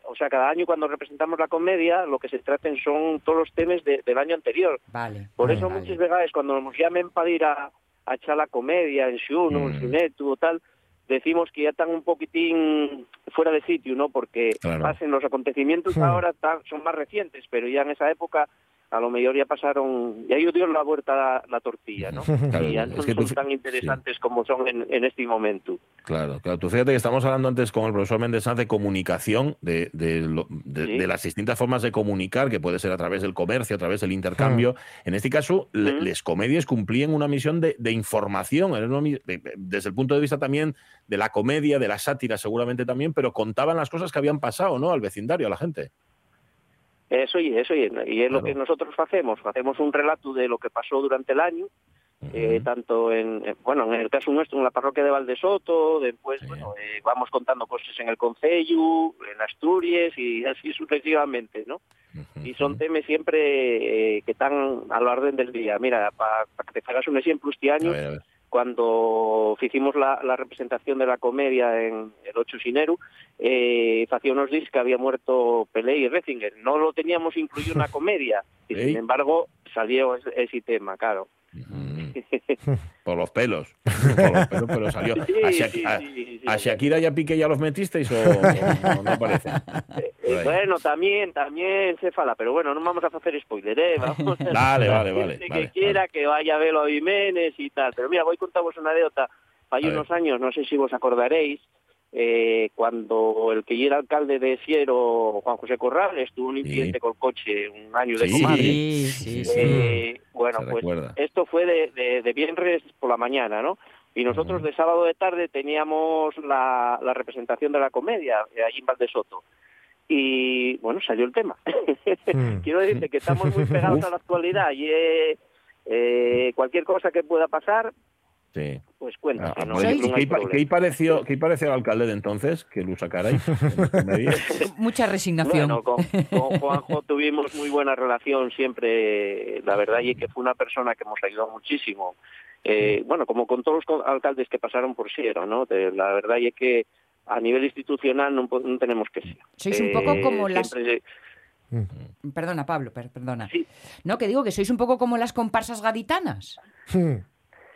o sea, cada año cuando representamos la comedia, lo que se traten son todos los temas de- del año anterior. Vale. Por vale, eso vale. muchas veces cuando nos llamen para ir a, a echar la comedia en Xuno, Mm. en Xunetu o tal, decimos que ya están un poquitín fuera de sitio, ¿no? Porque Claro. pasen los acontecimientos Hmm. ahora están- son más recientes, pero ya en esa época a lo mejor ya pasaron, ya ellos dieron la vuelta a la, la tortilla, ¿no? Claro, y ya es no que son tú- tan interesantes como son en, en este momento. Claro, claro. Tú fíjate que estamos hablando antes con el profesor Méndez Sanz de comunicación, de, de, lo- de- Sí. de las distintas formas de comunicar, que puede ser a través del comercio, a través del intercambio. En este caso, Mm. les comedias cumplían una misión de, de información, desde el punto de vista también de la comedia, de la sátira seguramente también, pero contaban las cosas que habían pasado, ¿no? Al vecindario, a la gente. Eso y eso y, y es lo que nosotros hacemos, hacemos un relato de lo que pasó durante el año, eh, tanto en, eh, bueno, en el caso nuestro en la parroquia de Valdesoto, después, Sí. bueno, eh, vamos contando cosas en el Concello, en Asturias y así sucesivamente, ¿no? Y son temas siempre eh, que están a la orden del día. Mira, para que te hagas un ejemplo, este A año, ver, a ver. Cuando hicimos la, la representación de la comedia en el 8 Sineru, eh, hacía unos días que había muerto Pelé y Retzinger. No lo teníamos incluido en la comedia, y sin embargo salió ese, ese tema, claro. Por los pelos. Por los pelos, pero salió. Sí, ¿A, sí, Shak- a- sí, sí, sí. a Shakira y a Piqué ya los metisteis o, o no parece? Eh, bueno, también, también se fala, pero bueno, no vamos a hacer spoiler, ¿eh? Vamos a- Vale, vale, que vale, quiera que vaya a verlo a Jiménez y tal. Pero mira, voy a contaros una anécdota. Hay A ver. unos años, no sé si vos acordaréis, eh, cuando el que era alcalde de Siero, Juan José Corrales, tuvo un incidente con el coche un año de Sí. comadre. Sí, sí, sí. Eh, bueno, Se pues recuerda. esto fue de, de, de viernes por la mañana, ¿no? Y nosotros de sábado de tarde teníamos la, la representación de la comedia eh, allí en Valdesoto. Y bueno, salió el tema. Mm. Quiero decirte que estamos muy pegados a la actualidad y eh, eh, cualquier cosa que pueda pasar, Sí. pues cuenta. Ah, no, vale. hay- ¿Y no hay ¿Qué, pareció, ¿Qué pareció al alcalde de entonces que lo sacarais? Mucha resignación. Bueno, con, con Juanjo tuvimos muy buena relación siempre, la verdad, y que fue una persona que nos ayudó muchísimo. Eh, bueno, como con todos los alcaldes que pasaron por Siero, ¿no? De- la verdad y es que a nivel institucional no, no tenemos que ser. Sois un poco como las- siempre- Perdona, Pablo, per- perdona. No, que digo que sois un poco como las comparsas gaditanas,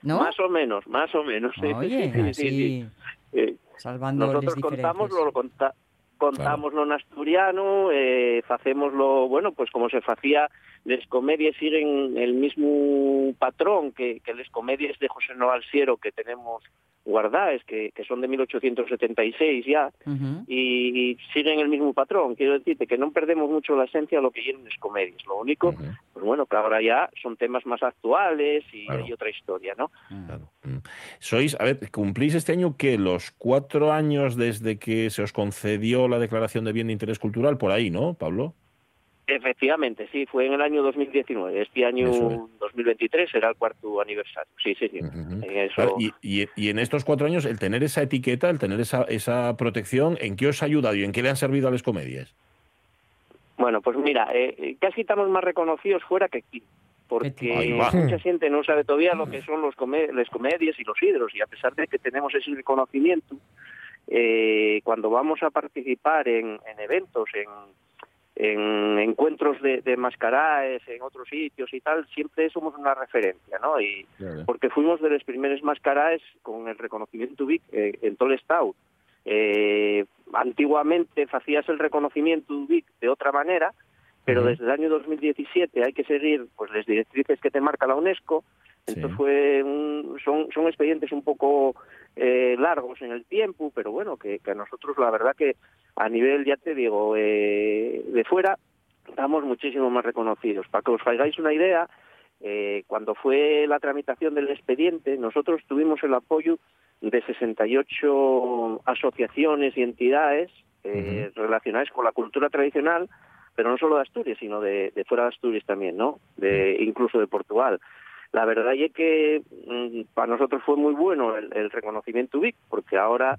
¿no? Más o menos, más o menos. sí, Oye, sí, sí, sí, así, sí. Eh, salvando Nosotros contamos lo conta, contamos lo en asturiano, eh, facemos lo, bueno, pues como se facía, les comedias siguen el mismo patrón que, que les comedias de José Noval Siero que tenemos guardadas, que, que son de 1876 ya, Ujú. y, y siguen el mismo patrón. Quiero decirte que no perdemos mucho la esencia de lo que llevan las comedias. Lo único, pues bueno, que ahora ya son temas más actuales y hay otra historia, ¿no? Sois, a ver, cumplís este año que los cuatro años desde que se os concedió la declaración de bien de interés cultural, por ahí, ¿no, Pablo? Efectivamente, sí, fue en el año 2019. Este año es. 2023 será el cuarto aniversario. Sí, sí, sí. En eso- Claro, y, y- y en estos cuatro años, el tener esa etiqueta, el tener esa, esa protección, ¿en qué os ha ayudado y en qué le han servido a las comedias? Bueno, pues mira, eh, eh, casi estamos más reconocidos fuera que aquí. Porque mucha gente no sabe todavía lo que son los come- las comedias y los hidros. Y a pesar de que tenemos ese reconocimiento, eh, cuando vamos a participar en, en eventos, en, en encuentros de, de mascaraes, en otros sitios y tal, siempre somos una referencia, ¿no? Y porque fuimos de los primeros mascaraes con el reconocimiento UBIC eh, en todo el estado. Eh, antiguamente hacías el reconocimiento UBIC de otra manera, pero desde el año 2017 hay que seguir pues las directrices que te marca la UNESCO. Entonces fue un- son, son expedientes un poco eh, largos en el tiempo, pero bueno, que, que a nosotros la verdad que a nivel, ya te digo, eh, de fuera, estamos muchísimo más reconocidos. Para que os hagáis una idea, eh, cuando fue la tramitación del expediente, nosotros tuvimos el apoyo de 68 asociaciones y entidades eh, relacionadas con la cultura tradicional, pero no solo de Asturias, sino de, de fuera de Asturias también, ¿no? De, incluso de Portugal. La verdad es que mm, para nosotros fue muy bueno el, el reconocimiento UBIC, porque ahora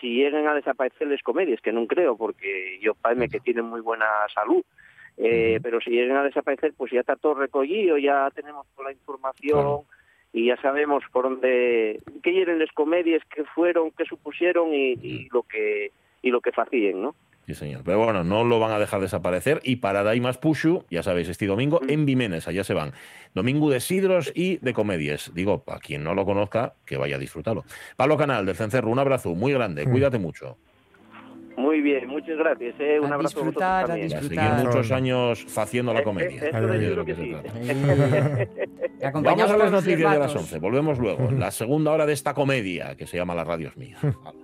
si llegan a desaparecer las comedias, que no creo, porque yo parece que tienen muy buena salud, eh, pero si llegan a desaparecer, pues ya está todo recogido, ya tenemos toda la información y ya sabemos por dónde, qué eran las comedias, qué fueron, qué supusieron y, y lo que y lo que ¿no? Sí, señor. Pero bueno, no lo van a dejar desaparecer. Y para Dai más Pushu, ya sabéis, este domingo en Vimenes, allá se van. Domingo de sidros y de comedias. Digo, para quien no lo conozca, que vaya a disfrutarlo. Pablo Canal, del Cencerro, un abrazo muy grande, cuídate mucho. Muy bien, muchas gracias. eh, Un A abrazo disfrutar, a también. Y a disfrutar. seguir muchos años haciendo la Eh, comedia. eh, Que sí. Y Vamos a las noticias de las silbatos. 11. Volvemos luego. La segunda hora de esta comedia que se llama La Radio es Mía.